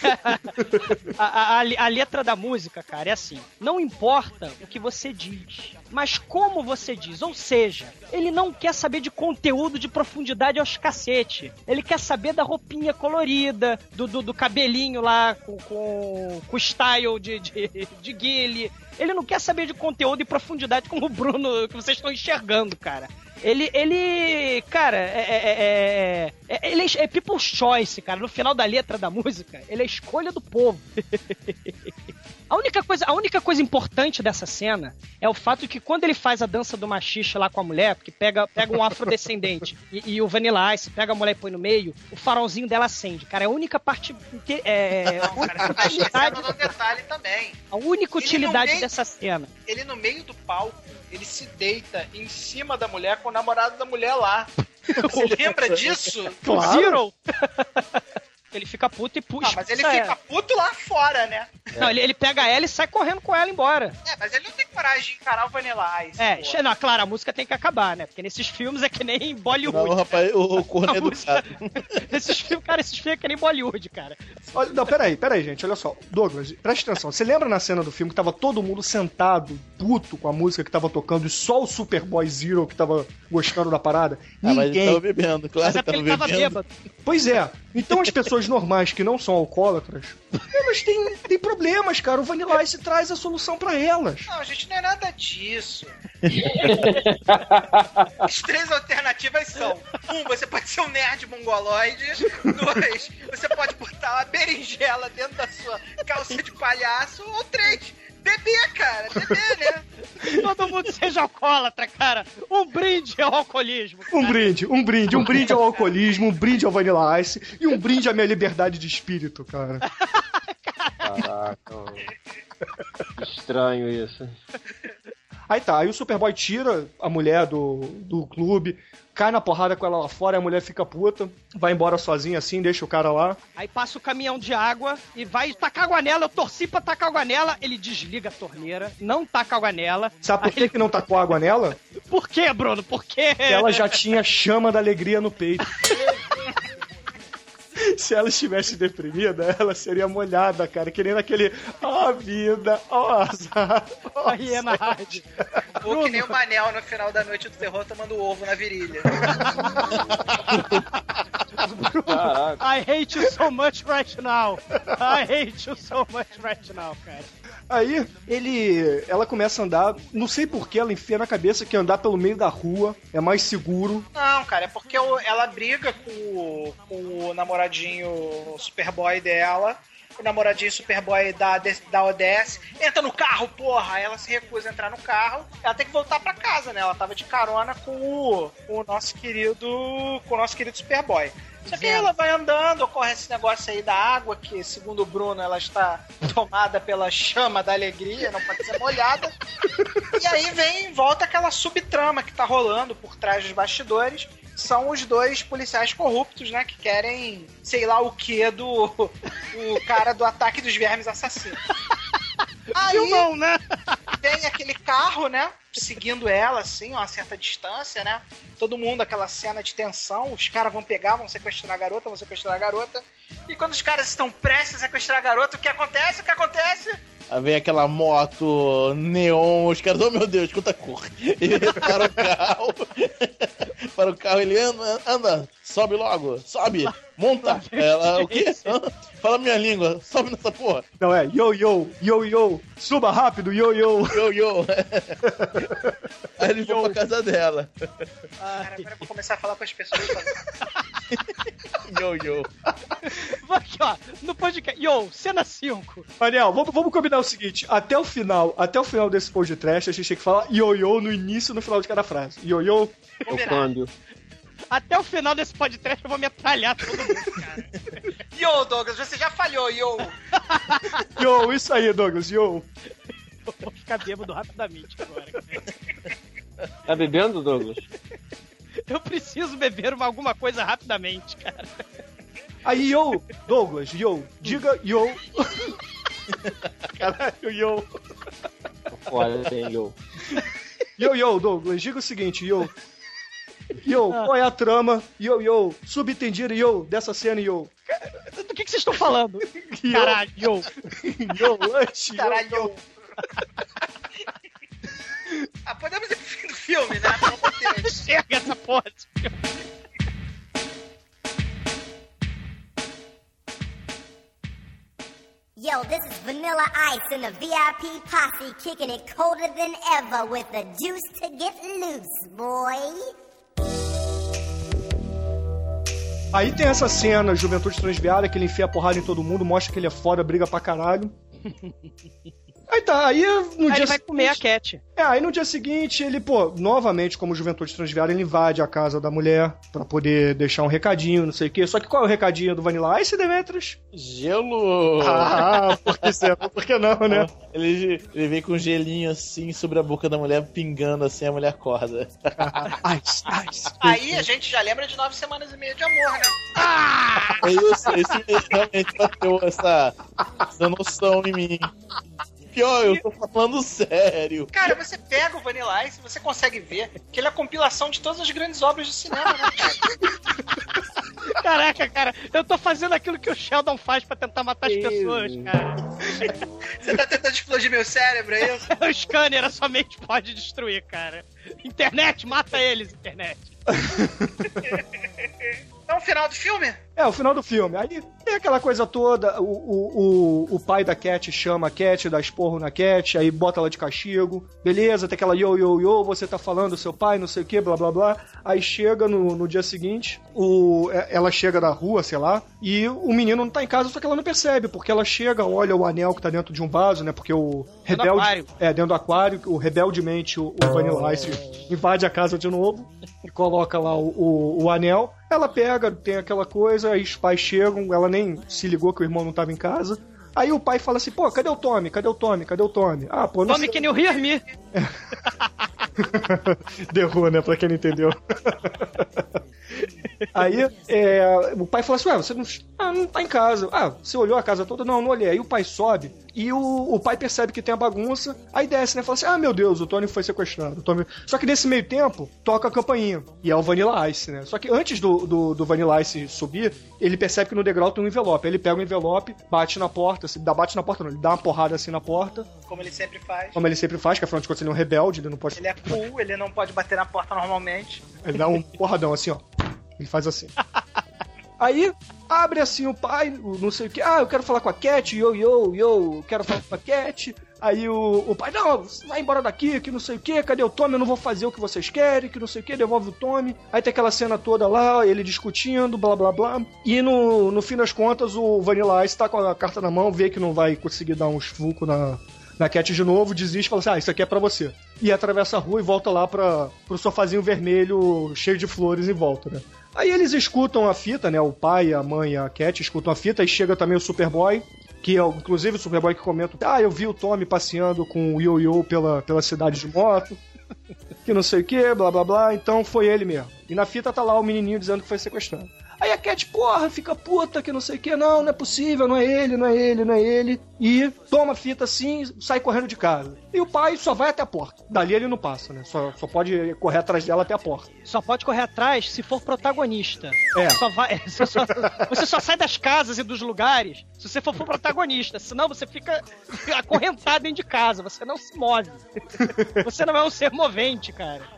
a, a- a- a letra da música, cara, é assim: não importa o que você diz, mas como você diz. Ou seja, ele não quer saber de conteúdo de profundidade aos cacete. Ele quer saber da roupinha colorida, do, do, do cabelinho lá com, com, com style de, de, de guile. Ele não quer saber de conteúdo e profundidade como o Bruno que vocês estão enxergando, cara. Ele, ele, cara, é, é, é, é- ele é, é people's choice, cara. No final da letra da música, ele é a escolha do povo. A única, coisa, a única coisa importante dessa cena é o fato de que quando ele faz a dança do machixe lá com a mulher, porque pega, pega um afrodescendente e, e o Vanilla Ice pega a mulher e põe no meio, o farolzinho dela acende. Cara, é a única parte. É, a única Cara, tá utilidade, detalhe também. a única utilidade não tem- dessa cena. Ele no meio do palco, ele se deita em cima da mulher com o namorado da mulher lá. Você lembra disso? O Zero! Ele fica puto e puxa. Ah, mas ele fica puto lá fora, né? Não, ele, ele pega ela e sai correndo com ela embora. É, mas ele não de encarar o Vanilla Ice. É, che- não, claro, a música tem que acabar, né? Porque nesses filmes é que nem Bollywood. Não, rapaz, o, o corno é A música-. Esses filmes, cara, esses filmes é que nem Bollywood, cara. Olha, não, peraí, peraí, gente, olha só. Douglas, presta atenção. Você lembra na cena do filme que tava todo mundo sentado, puto com a música que tava tocando e só o Superboy Zero que tava gostando da parada? Ah, mas ele Ninguém. tava bebendo, claro Mas é que porque ele tava bebendo. bêbado. Pois é. Então as pessoas normais que não são alcoólatras, elas têm, têm problemas, cara. O Vanilla Ice traz a solução pra elas. Não, gente, não é nada disso. As três alternativas são: um, você pode ser um nerd mongoloide. Dois, você pode botar uma berinjela dentro da sua calça de palhaço. Ou três, beber, cara. Beber, né? Todo mundo seja alcoólatra, cara. Um brinde ao alcoolismo. Um brinde, um brinde, um brinde ao alcoolismo, um brinde ao Vanilla Ice e um brinde à minha liberdade de espírito, cara. Caraca. mano. Estranho isso. Aí tá, aí o Superboy tira a mulher do, do clube, cai na porrada com ela lá fora, a mulher fica puta, vai embora sozinha assim, deixa o cara lá. Aí passa o caminhão de água e vai tacar água nela. Eu torci pra tacar água nela. Ele desliga a torneira, não taca água nela. Sabe por que, que não tacou água nela? Por quê, Bruno? Por quê? Porque ela já tinha chama da alegria no peito. Se ela estivesse deprimida, ela seria molhada, cara, que nem naquele ó vida, ó azar. ó A hiena rádio. Ou que nem o Manel no final da noite do terror tomando ovo na virilha. Caraca. I hate you so much right now. I hate you so much right now, cara. Aí ele, ela começa a andar, não sei por que ela enfia na cabeça que andar pelo meio da rua é mais seguro. Não, cara, é porque ela briga com com o namoradinho Superboy dela. o namoradinho Superboy da, da ODS, entra no carro, porra! Ela se recusa a entrar no carro, ela tem que voltar pra casa, né? Ela tava de carona com o, com o nosso querido. com o nosso querido Superboy. Só que aí ela vai andando, ocorre esse negócio aí da água, que segundo o Bruno, ela está tomada pela chama da alegria, não pode ser molhada. e aí vem, volta aquela subtrama que tá rolando por trás dos bastidores. São os dois policiais corruptos, né? Que querem, sei lá o que, do o cara do ataque dos vermes assassinos. Aí, Filmão, né? tem aquele carro, né? Seguindo ela, assim, a uma certa distância, né? Todo mundo, aquela cena de tensão. Os caras vão pegar, vão sequestrar a garota, vão sequestrar a garota. E quando os caras estão prestes a sequestrar a garota, o que acontece? O que acontece? Aí vem aquela moto neon, os caras, oh meu Deus, quanta cor. Ele para o carro. para o carro, ele anda, anda, sobe logo, sobe, monta. Ela, o quê? Fala minha língua, sobe nessa porra. Não, é yo, yo, yo, yo, suba rápido, yo, yo. Yo, yo. Aí eles vão pra casa dela. Cara, agora eu vou começar a falar com as pessoas. Yo, yo. Aqui, ó, no podcast. Yo, cena 5. Daniel, vamos, vamos combinar o seguinte: até o final, até o final desse podcast, a gente tem que falar yo-yo no início e no final de cada frase. Yo-yo. O câmbio. Até o final desse podcast eu vou me atralhar todo mundo, cara. Yo, Douglas, você já falhou, yo. Yo, isso aí, Douglas, yo. Eu vou ficar bêbado rapidamente agora. cara. Tá bebendo, Douglas? Eu preciso beber uma, alguma coisa rapidamente, cara. Aí, yo, Douglas, yo, diga yo. Caralho, yo. Olha, tem eu. Yo, yo, Douglas, diga o seguinte, yo. Yo, qual é a trama? Yo, yo, subentendido, yo, dessa cena, yo. Do que, que vocês estão falando? Yo. Caralho, yo. Yo, lanche, yo, Caralho, yo. yo. ah, podemos ir pro fim do filme, né? Chega essa porra. desse filme. Yo, this is Vanilla Ice and the VIP posse kicking it colder than ever with the juice to get loose, boy. Aí tem essa cena, Juventude Transviária, que ele enfia a porrada em todo mundo, mostra que ele é foda, briga pra caralho. Aí tá, aí no Aí dia ele vai comer a seguinte- Cat. É, aí no dia seguinte ele, pô, novamente, como Juventude Transviária, ele invade a casa da mulher pra poder deixar um recadinho, não sei o quê. Só que qual é o recadinho do Vanilla Ice, Demetrius? Gelo! Ah, por que, será? por que não, né? Ele, ele vem com um gelinho assim sobre a boca da mulher, pingando assim, a mulher acorda. Ice, ice. Aí a gente já lembra de nove semanas e meia de amor, né? É isso, esse ele realmente bateu essa, essa noção em mim. Pior, eu tô falando sério. Cara, você pega o Vanilla Ice, você consegue ver que ele é a compilação de todas as grandes obras de cinema, né, cara? Caraca, cara, eu tô fazendo aquilo que o Sheldon faz pra tentar matar as pessoas, cara. Você tá tentando explodir meu cérebro, é isso? O scanner a somente pode destruir, cara. Internet, mata eles, internet. É o final do filme? É, o final do filme. Aí tem aquela coisa toda, o, o, o, o pai da Cat chama a Cat, dá esporro na Cat, aí bota ela de castigo. Beleza, tem aquela yo, yo, yo, você tá falando do seu pai, não sei o que, blá, blá, blá. Aí chega no, no dia seguinte, o, é- ela chega da rua, sei lá, e o menino não tá em casa, só que ela não percebe, porque ela chega, olha o anel que tá dentro de um vaso, né, porque o rebelde... aquário. É, dentro do aquário, o rebeldemente o, o Vanilla Ice invade a casa de novo e coloca lá o, o, o anel. Ela pega, tem aquela coisa, aí os pais chegam, ela nem se ligou que o irmão não tava em casa. Aí o pai fala assim, pô, cadê o Tommy? Cadê o Tommy? Cadê o Tommy? Ah, pô, não Tome sei. que nem o Hear Me. Derrou, né? Pra quem não entendeu. Aí é, o pai fala assim: Ué, você não, ah, não tá em casa. Ah, você olhou a casa toda? Não, não olhei. Aí o pai sobe e o, o pai percebe que tem a bagunça. Aí desce, né? Fala assim: Ah, meu Deus, o Tony foi sequestrado. Tony- Só que nesse meio tempo, toca a campainha. E é o Vanilla Ice, né? Só que antes do, do, do Vanilla Ice subir, ele percebe que no degrau tem um envelope. Aí ele pega o envelope, bate na porta, assim, dá, bate na porta não, ele dá uma porrada assim na porta, Como ele sempre faz. como ele sempre faz, que afinal de contas ele é um rebelde, ele não pode. Ele é cool, ele não pode bater na porta normalmente. Ele dá um porradão assim, ó. Ele faz assim. Aí, abre assim o pai, não sei o que. Ah, eu quero falar com a Cat, yo, yo, yo, quero falar com a Cat. Aí o, o pai, não, vai embora daqui, que não sei o que, cadê o Tommy? Eu não vou fazer o que vocês querem, que não sei o que, devolve o Tommy. Aí tem aquela cena toda lá, ele discutindo, blá blá blá. E no, no fim das contas, o Vanilla Ice tá com a carta na mão, vê que não vai conseguir dar uns vulcos na, na Cat de novo, desiste e fala assim: Ah, isso aqui é pra você. E atravessa a rua e volta lá pra, pro sofazinho vermelho cheio de flores em volta, né? Aí eles escutam a fita, né? O pai, a mãe e a Cat escutam a fita e chega também o Superboy. Que é, inclusive, o Superboy que comenta: Ah, eu vi o Tommy passeando com o Yo-Yo pela, pela cidade de moto. Que não sei o que, blá blá blá. Então foi ele mesmo. E na fita tá lá o menininho dizendo que foi sequestrado. Aí a Cat, porra, fica puta que não sei o que, não, não é possível, não é ele, não é ele, não é ele. E toma a fita assim, sai correndo de casa. E o pai só vai até a porta. Dali ele não passa, né? Só, só pode correr atrás dela até a porta. Só pode correr atrás se for protagonista. É. Só vai, você, só, você só sai das casas e dos lugares se você for, for protagonista. Senão você fica acorrentado dentro de casa. Você não se move. Você não é um ser movente, cara.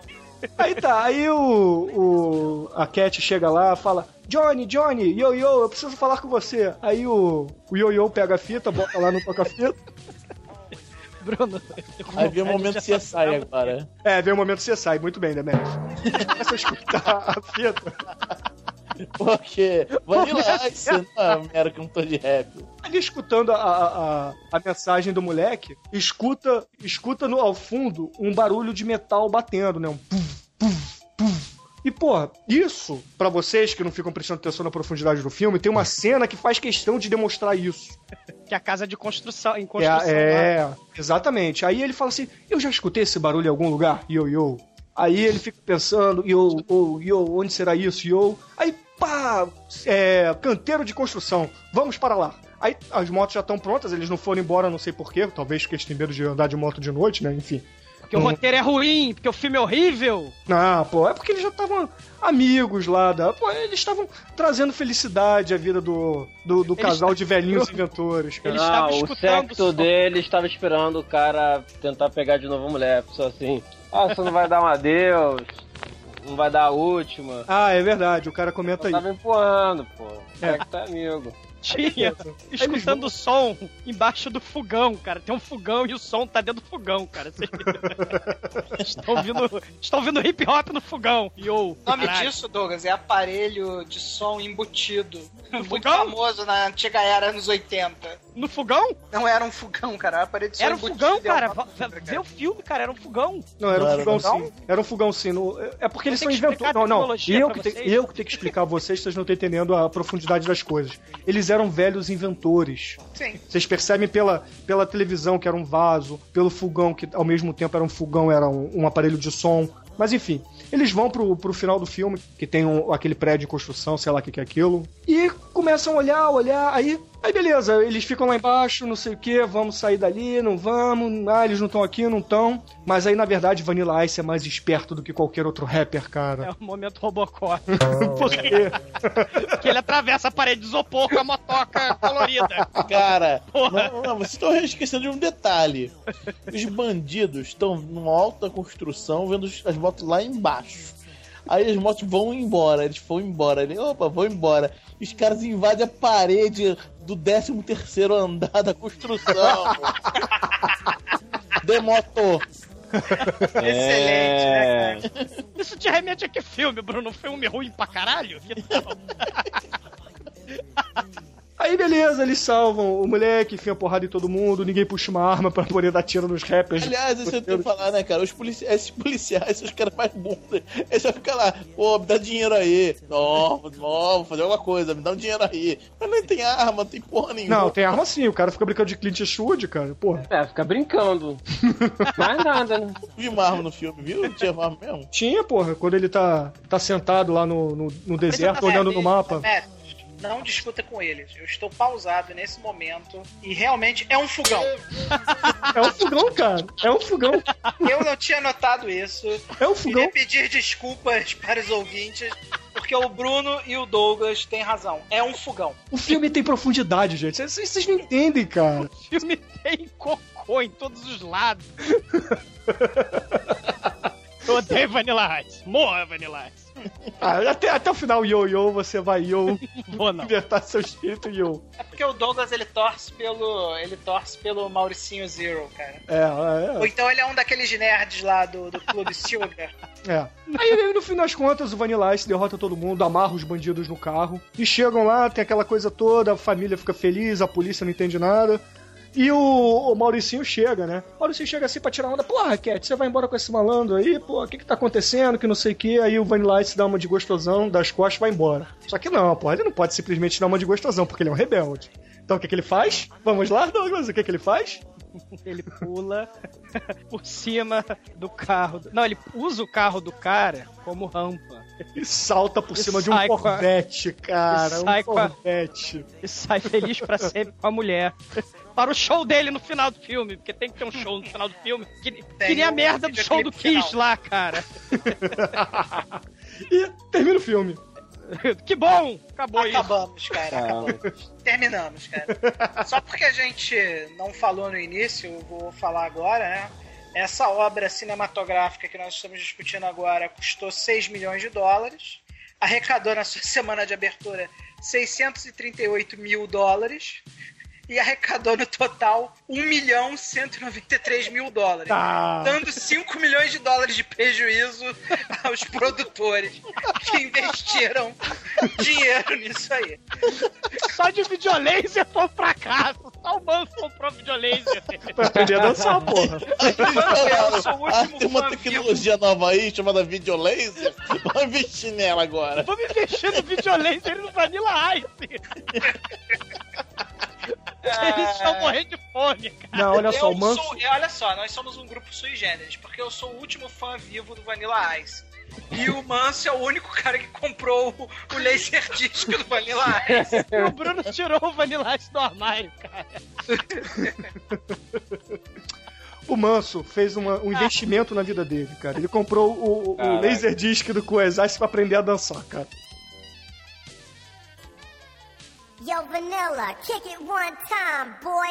Aí tá, aí o, o a Cat chega lá, fala: Johnny, Johnny, yo yo, eu preciso falar com você. Aí o, o yo yo pega a fita, bota lá no toca-fita. Bruno. Aí vem o momento CSI agora. É, vem o momento CSI, muito bem, Demet. Começa a escutar a fita. Porque Vanilla Ice não é American Toad Rap. Ali escutando a, a, a, mensagem do moleque, escuta, escuta no, ao fundo um barulho de metal batendo, né? Um puf, puf, puf. E, pô, isso, pra vocês que não ficam prestando atenção na profundidade do filme, tem uma cena que faz questão de demonstrar isso. Que é a casa de construção, em construção. É, é, exatamente. Aí ele fala assim: Eu já escutei esse barulho em algum lugar? Yo, yo. Aí ele fica pensando: Yo, oh, yo, onde será isso, yo? Aí, pá, é, canteiro de construção, vamos para lá. Aí as motos já estão prontas, eles não foram embora, não sei porquê, talvez porque eles têm medo de andar de moto de noite, né? Enfim. Porque o roteiro é ruim, porque o filme é horrível. Não, pô, é porque eles já estavam amigos lá. Da, pô, eles estavam trazendo felicidade à vida do, do, do casal de velhinhos inventores, cara. Eles não, o sexto dele estava esperando o cara tentar pegar de novo a mulher. Só assim, ah, você não vai dar um adeus, não vai dar a última. Ah, é verdade, o cara comenta aí. Tava empurrando, pô. É. É que tá amigo. Tinha, escutando o som embaixo do fogão, cara. Tem um fogão e o som tá dentro do fogão, cara. Vocês estão ouvindo, estão ouvindo hip hop no fogão. Yo, O nome caralho. disso, Douglas, é aparelho de som embutido. Muito fogão? famoso na antiga era, anos 80. No fogão? Não era um fogão, cara, era aparelho de som Era um fogão, cara. Vê o filme, cara. Era um fogão. Não, era um fogão sim. Era um fogão sim. No- é porque eles são inventores. Não, a não. Eu que, te- eu que tenho que explicar a vocês, vocês não estão entendendo a profundidade das coisas. Eles eram velhos inventores. Sim. Vocês percebem pela, pela televisão que era um vaso, pelo fogão que ao mesmo tempo era um fogão, era um, um aparelho de som. Mas enfim, eles vão pro, pro final do filme, que tem um- aquele prédio em construção, sei lá o que, que é aquilo, e começam a olhar, olhar, aí, aí beleza, eles ficam lá embaixo, não sei o que, vamos sair dali, não vamos, ah, eles não estão aqui, não estão. Mas aí, na verdade, Vanilla Ice é mais esperto do que qualquer outro rapper, cara. É o momento Robocop. Por quê? que ele atravessa a parede de isopor com a motoca colorida. Cara, Porra. não, não, vocês estão esquecendo de um detalhe. Os bandidos estão numa alta construção vendo as motos lá embaixo. Aí as motos vão embora, eles vão embora. Ele, opa, vão embora. E os caras invadem a parede do 13 terceiro andar da construção. Demotor. Excelente, É. né, cara? Isso te remete a que filme, Bruno? Filme ruim pra caralho? Tal? Aí beleza, eles salvam o moleque, enfia porrada em todo mundo, ninguém puxa uma arma pra poder dar tiro nos rappers. Aliás, isso eu tenho que falar, né, cara? Os polici esses policiais são os caras mais bunda. Eles vão ficar lá, pô, me dá dinheiro aí. Não, não, vou fazer alguma coisa, me dá um dinheiro aí. Mas nem tem arma, não tem porra nenhuma. Não, tem arma sim, o cara fica brincando de Clint Eastwood, cara, porra. É, fica brincando. Mais nada, né? Vi uma arma no filme, viu? Não tinha arma mesmo. Tinha, porra, quando ele tá, tá sentado lá no, no, no deserto, olhando no mapa. Matt, não discuta com eles. Eu estou pausado nesse momento e realmente é um fogão. É um fogão, cara. É um fogão. Eu não tinha notado isso. É um fogão. Queria pedir desculpas para os ouvintes, porque o Bruno e o Douglas têm razão. É um fogão. O filme tem profundidade, gente. Vocês, vocês não entendem, cara. O filme tem cocô em todos os lados. Eu odeio Vanilla Ice. Morra, Vanilla Ice. Ah, até, até o final, yo, yo, você vai yo. Libertar seu espírito yo. É porque o Douglas ele torce pelo. ele torce pelo Mauricinho Zero, cara. É, Ou é, então ele é um daqueles nerds lá do, do Clube Silver. é. Aí, no fim das contas, o Vanilla Ice derrota todo mundo, amarra os bandidos no carro. E chegam lá, tem aquela coisa toda, a família fica feliz, a polícia não entende nada. E o, o Mauricinho chega, né? O Mauricinho chega assim pra tirar onda. Porra, Cat, você vai embora com esse malandro aí? Pô, o que que tá acontecendo? Que não sei o que. Aí o Vanilla Ice dá uma de gostosão, das costas e vai embora. Só que não, porra, ele não pode simplesmente dar uma de gostosão, porque ele é um rebelde. Então o que que ele faz? Vamos lá, Douglas, o que que ele faz? Ele pula por cima do carro. Não, ele usa o carro do cara como rampa. E salta por E cima de um com a- Corvette, cara. e Um sai com a- Corvette. E sai feliz pra sempre com a mulher. Para o show dele no final do filme, porque tem que ter um show no final do filme. Que, que nem a merda do show do Kiss lá, cara. E termina o filme. Que bom! Acabou isso. Acabamos, cara. Acabamos. Terminamos, cara. Só porque a gente não falou no início, eu vou falar agora, né? Essa obra cinematográfica que nós estamos discutindo agora custou 6 milhões de dólares, arrecadou na sua semana de abertura 638 mil dólares e arrecadou no total 1 milhão 193 mil dólares, Tá. dando 5 milhões de dólares de prejuízo aos produtores que investiram dinheiro nisso aí. Só de videolaser foi um fracasso. Só o Manso comprou videolaser. Pra aprender a dançar, porra. Eu sou o Ah, tem uma fã vivo. tecnologia nova aí chamada videolaser. Vamos investir nela agora. Vamos investir no videolaser e no Vanilla Ice. Eles estão morrendo de fome, cara. Não, olha só, eu o Manso. sou- é, olha só, nós somos um grupo sui generis, porque eu sou o último fã vivo do Vanilla Ice. E o Manso é o único cara que comprou o, o Laserdisc do Vanilla Ice. O Bruno tirou o Vanilla Ice do armário, cara. O Manso fez uma- um investimento na vida dele, cara. Ele comprou o, o, o Caraca. Laserdisc do Coesais pra aprender a dançar, cara. Yo, Vanilla, kick it one time, boy.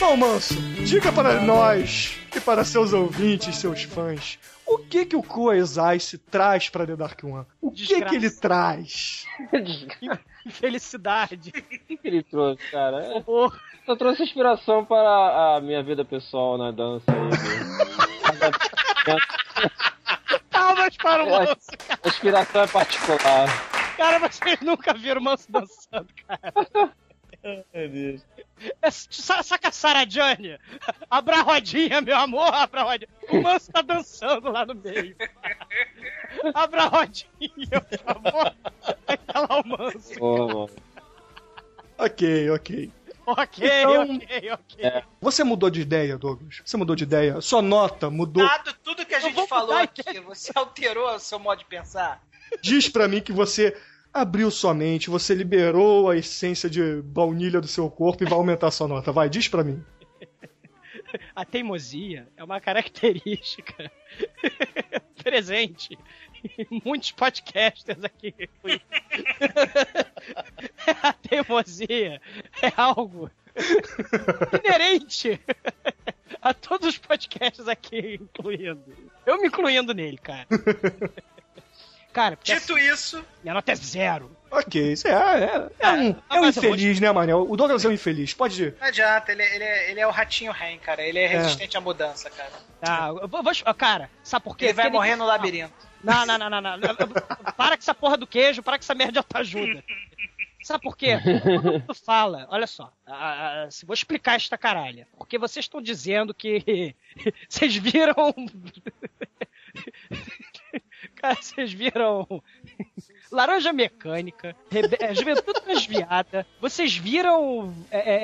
Bom, Manso, diga para nós para seus ouvintes, seus fãs, o que que o Coesais traz pra The Dark One? O que Desgraça. que ele traz? Felicidade. O que ele trouxe, cara? É. Só trouxe inspiração para a minha vida pessoal na dança aí. né? Palmas para o É, Manso. A inspiração é particular. Cara, vocês nunca viram o Manso dançando, cara. Deus. É, sa- saca a Saradiane? Abra a rodinha, meu amor, abra a rodinha. O Manso tá dançando lá no meio. Abra a rodinha, por favor. Aí tá lá o Manso. Mano. Ok, ok. Ok, Então- ok, ok. É. Você mudou de ideia, Douglas? Você mudou de ideia? Sua nota mudou? Dado tudo que a gente falou aqui, você alterou o seu modo de pensar? Diz pra mim que você abriu sua mente, você liberou a essência de baunilha do seu corpo e vai aumentar sua nota. Vai, diz pra mim. A teimosia é uma característica presente em muitos podcasters aqui. A teimosia é algo inerente a todos os podcasts aqui, incluindo. Eu me incluindo nele, cara. Cara, Dito isso, minha nota é zero. Ok, isso é, é, é um, é um mas eu vou infeliz, né, Manel? O Douglas é um infeliz. Pode ir. não adianta, ele, ele, é, ele é o ratinho Ren, cara. Ele é resistente à mudança, cara. Tá, eu vou, vou- cara, sabe por quê? Ele vai Porque morrer no labirinto. Não, não, não, não, não. Para com essa porra do queijo, para com essa merda de autoajuda. Sabe por quê? Quando tu fala, olha só, ah, ah, se vou explicar esta caralha. Porque vocês estão dizendo que vocês viram. Vocês viram Laranja Mecânica, Rebe- é, Juventude Transviada, vocês viram é, é,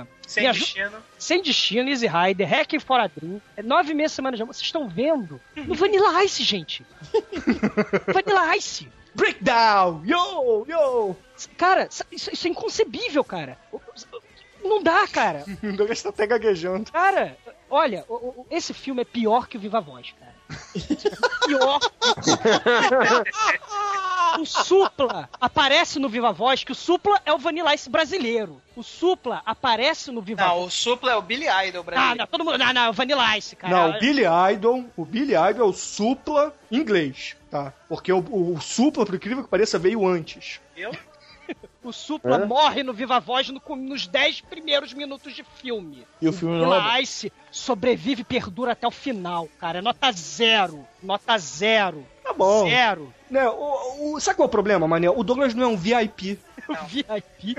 é, Sem Me destino. Sem Destino, Easy Rider, Hacking for a Dream, é nove meses semana de amor. Vocês estão vendo? No Vanilla Ice, gente. Vanilla Ice. Breakdown! Yo, yo! Cara, isso, isso é inconcebível, cara. Não dá, cara. O Douglas tá até gaguejando. Cara, olha, esse filme é pior que o Viva Voz, cara. Pior. o Supla aparece no Viva Voz, que o Supla é o Vanilla Ice brasileiro. O Supla aparece no Viva Não, Voz. o Supla é o Billy Idol Ah, brasileiro. não, todo mundo. Não, não, é o Vanilla Ice, cara. Não, o Billy Idol, o Billy Idol é o supla inglês, tá? Porque o, o supla, por incrível que pareça, veio antes. Viu? O Supla Hã? morre no Viva Voz no- nos 10 primeiros minutos de filme. E o filme não é bom. Ice sobrevive e perdura até o final, cara. É Nota zero. Nota zero. Tá bom. Zero. Né, o, o- sabe qual é o problema, Manel? O Douglas não é um VIP. O VIP.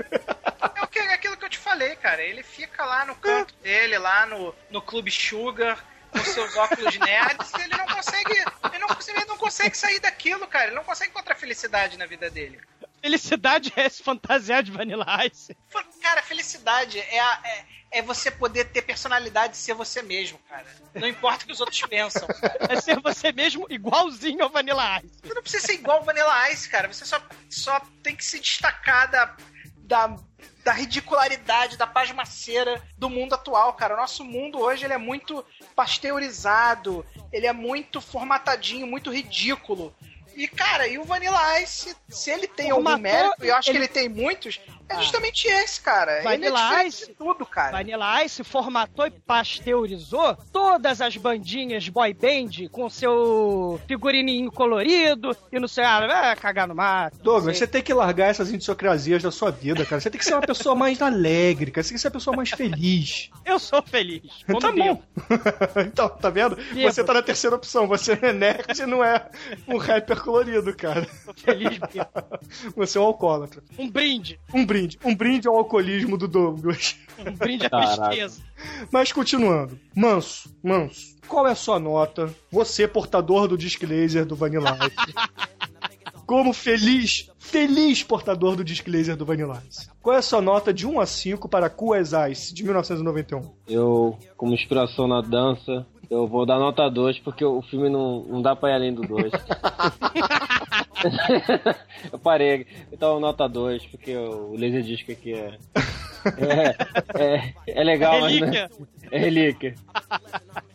É o que- é aquilo que eu te falei, cara. Ele fica lá no canto dele, lá no, no Clube Sugar, com seus óculos nerds, e ele não consegue. Ele não, consegue- ele não consegue sair daquilo, cara. Ele não consegue encontrar felicidade na vida dele. Felicidade é se fantasiar de Vanilla Ice. Cara, felicidade é, a- é, é você poder ter personalidade e ser você mesmo, cara. Não importa o que os outros pensam, cara. É ser você mesmo igualzinho ao Vanilla Ice. Você não precisa ser igual o Vanilla Ice, cara. Você só, só tem que se destacar da, da, da ridicularidade, da pasmaceira do mundo atual, cara. O nosso mundo hoje ele é muito pasteurizado, ele é muito formatadinho, muito ridículo. E, cara, e o Vanilla Ice, se ele tem algum Formatou, mérito, e eu acho ele- que ele tem muitos, é Ah. justamente esse, cara. ele é Vanilla Ice- de tudo, cara. Vanilla Ice formatou e pasteurizou todas as bandinhas boy band com seu figurininho colorido e não sei, ah, cagar no mato. Douglas, você tem que largar essas idiosincrasias da sua vida, cara. Você tem que ser uma pessoa mais alegre, cara. Você tem que ser uma pessoa mais feliz. Eu sou feliz. Tá bom. então, tá vendo? Você tá na terceira opção. Você é nerd e não é um rapper colorido, cara. Sou feliz bebo. Você é um alcoólatra. Um brinde. Um brinde. Um brinde ao alcoolismo do Douglas. Um brinde à tristeza. Mas continuando. Manso, Manso, qual é a sua nota? Você, portador do disc laser do Vanilla Ice. Como feliz, feliz portador do disc laser do Vanilla Ice. Qual é a sua nota de 1 a 5 para Cool as Ice, de 1991? Eu, como inspiração na dança, eu vou dar nota 2, porque o filme não, não dá pra ir além do 2. eu parei. Então, nota 2, porque o Laserdisc aqui é. É, é, é legal. Relíquia. Né? É relíquia.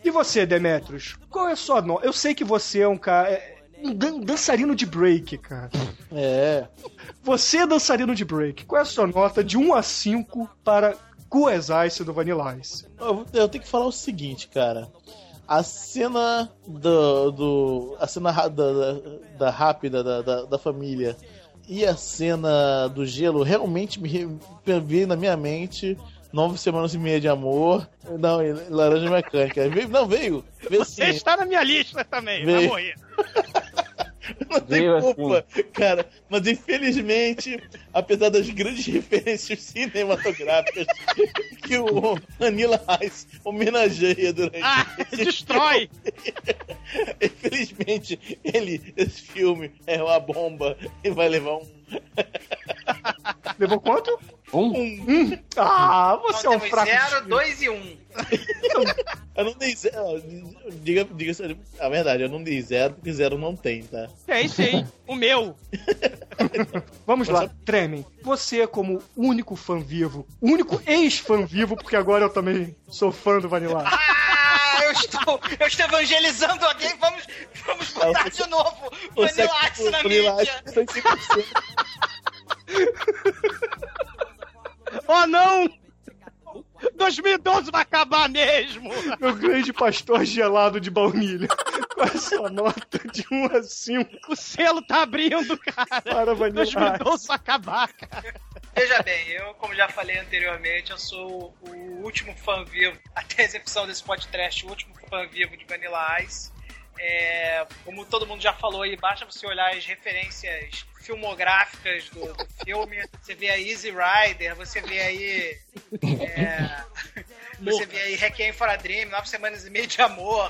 E você, Demetrius? Qual é a sua nota? Eu sei que você é um cara. é um dan- dançarino de break, cara. É. Você é dançarino de break. Qual é a sua nota de 1 a 5 para Cool as Ice do Vanilla Ice? Eu, eu tenho que falar o seguinte, cara. A cena do. do a cena da, da, da rápida da, da, da família e a cena do gelo realmente me re- veio na minha mente. Nove semanas e meia de amor. Não, laranja mecânica. Veio, não, veio. Veio Você sim. está na minha lista também. Vai Veio. morrer. Não tem Veio culpa, cara. Mas infelizmente, apesar das grandes referências cinematográficas que o Vanilla Ice homenageia durante Ah, destrói. Infelizmente, ele, esse filme é uma bomba e vai levar um. Levou quanto? Um? Um. Ah, você é um Então fraco. temos de 0, espírito. 2 e 1. Um. Eu não dei zero. Diga, diga a verdade, eu não dei zero porque zero não tem, tá? É isso aí. O meu. Vamos lá, Tremem. Você, como único fã vivo, único ex-fã vivo, porque agora eu também sou fã do Vanilla. Ah, eu estou, eu estou evangelizando alguém. Vamos, vamos botar de novo Vanilla Ice na Vanilla mídia. Ice foi 100%. Oh, não! 2012 vai acabar mesmo! Meu grande pastor gelado de baunilha. Qual é a sua nota de 1 a 5 O selo tá abrindo, cara! para Vanilla Ice? 2012 vai acabar, cara! Veja bem, eu, como já falei anteriormente, eu sou o último fã vivo, até a execução desse podcast, o último fã vivo de Vanilla Ice. É, como todo mundo já falou aí, basta você olhar as referências filmográficas do, do filme. Você vê aí Easy Rider, você vê aí. é, você vê aí Requiem for a Dream, Nove Semanas e Meia de Amor.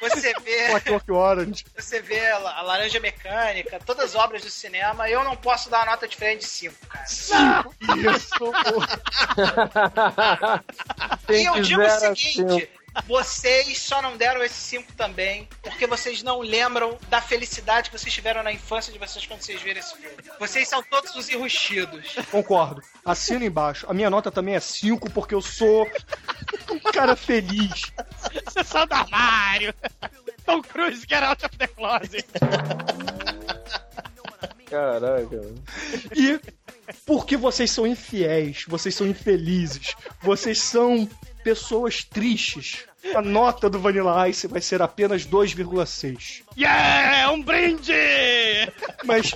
Você vê. Clockwork Orange. Você vê a La- a Laranja Mecânica, todas as obras do cinema, eu não posso dar uma nota diferente de 5, cara. Isso. E eu digo o a seguinte, vocês só não deram esse 5 também porque vocês não lembram da felicidade que vocês tiveram na infância de vocês quando vocês viram esse filme. Vocês são todos os enrustidos. Concordo. Assina embaixo. A minha nota também é 5 porque eu sou um cara feliz. Sessão do armário. Tom Cruise, get out of the closet. Caraca. E porque vocês são infiéis, vocês são infelizes, vocês são pessoas tristes. A nota do Vanilla Ice vai ser apenas 2,6. Yeah, um brinde! Mas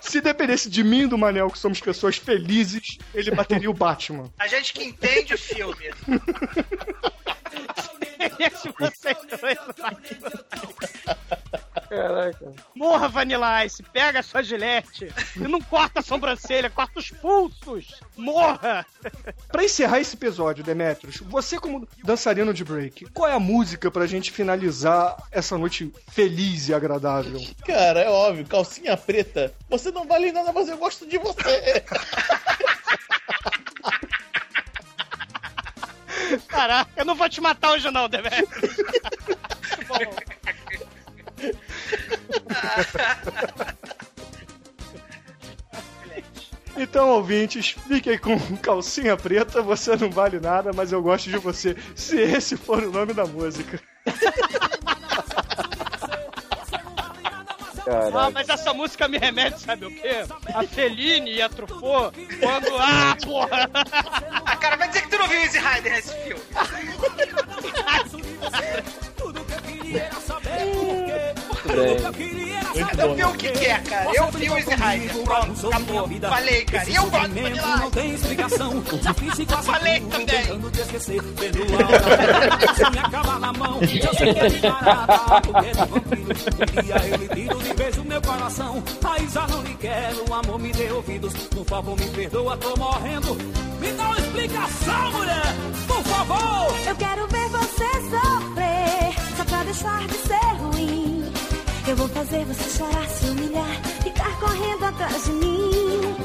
se dependesse de mim e do Manel, que somos pessoas felizes, ele bateria o Batman. A gente que entende o filme. Esse vocês dois Caraca. Morra, Vanilla Ice, pega a sua gilete e não corta a sobrancelha, corta os pulsos. Morra! Pra encerrar esse episódio, Demetrius, você como dançarino de break, qual é a música pra gente finalizar essa noite feliz e agradável? Cara, é óbvio, calcinha preta. Você não vale nada, mas eu gosto de você. Caraca, eu não vou te matar hoje não, Demetrius. Então, ouvintes, fiquem com calcinha preta, você não vale nada, mas eu gosto de você, se esse for o nome da música. Ah, mas essa música me remete, sabe o quê? A Feline e a Truffaut, quando... Ah, porra! Ah, cara, vai dizer que tu não viu Easy Rider nesse filme. Eu vi o que que é, cara. Eu vi o Easy Rider. Pronto, acabou. Falei, cara. E eu gosto de Vanilla Não tem explicação. Já fiz e quase Falei tudo, também. tentando te esquecer. Perdoa, se me acaba na mão. Eu sei que é de barata, porque é de vampiro. Um dia eu lhe tiro de vez o meu coração. Aí já não lhe quero, amor, me dê ouvidos. Por favor, me perdoa, tô morrendo. Me dá uma explicação, mulher. Por favor. Eu quero ver você sofrer, só pra deixar de ser ruim. Eu vou fazer você chorar, se humilhar, ficar correndo atrás de mim.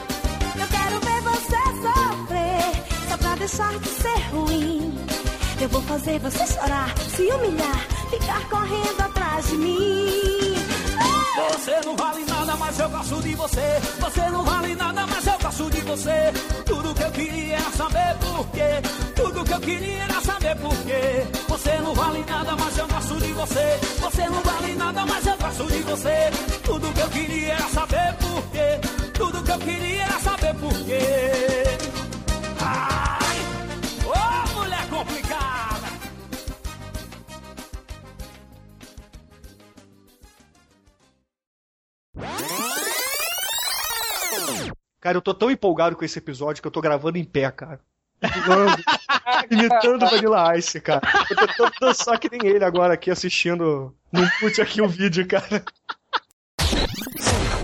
Eu quero ver você sofrer, só pra deixar de ser ruim. Eu vou fazer você chorar, se humilhar, ficar correndo atrás de mim. Você não vale nada, mas eu gosto de você. Você não vale nada, mas eu gosto de você. Tudo que eu queria era saber por quê. Tudo que eu queria era saber por quê. Você não vale nada, mas eu gosto de você. Você não vale nada, mas eu gosto de você. Tudo que eu queria era saber por quê. Tudo que eu queria era saber por quê. Ai! Ô, mulher complicada! Cara, eu tô tão empolgado com esse episódio que eu tô gravando em pé, cara. Imitando, Vanilla Ice, cara. Eu tô tentando dançar que nem ele agora aqui assistindo no mute aqui o vídeo, cara.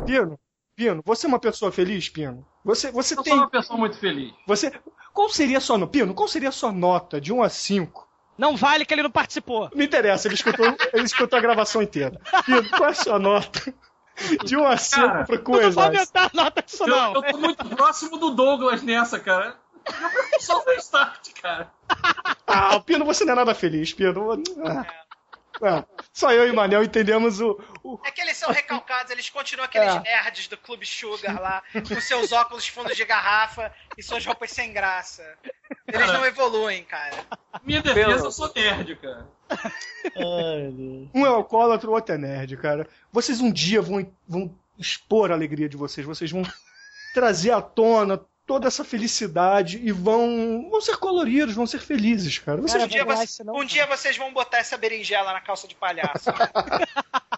Pino, Pino, você é uma pessoa feliz, Pino? Você, você Eu tem. sou uma pessoa muito feliz. Você. Qual seria a sua nota? Pino, qual seria a sua nota de 1 a 5? Não vale que ele não participou. Não interessa, ele escutou, ele escutou a gravação inteira. Pino, qual é a sua nota? De 1 a 5 Cara, pro Tu não vai coisa. aumentar a nota disso, Eu, não. eu tô muito próximo do Douglas nessa, cara. Eu prefiro só o start, cara. Ah, Pino, você não é nada feliz, Pino. Ah. Ah, só eu e o Manel entendemos o. o- É que eles são recalcados, eles continuam aqueles É. nerds do Clube Sugar lá, com seus óculos fundos de garrafa e suas roupas sem graça. Eles Cara. não evoluem, cara. Minha defesa, eu sou nerd, cara. Ai, Deus. Um é alcoólatra, o outro é nerd, cara. Vocês um dia vão, vão expor a alegria de vocês, vocês vão trazer à tona toda essa felicidade e vão, vão ser coloridos, vão ser felizes, cara. Vocês um, dia você- um dia vocês vão botar essa berinjela na calça de palhaço.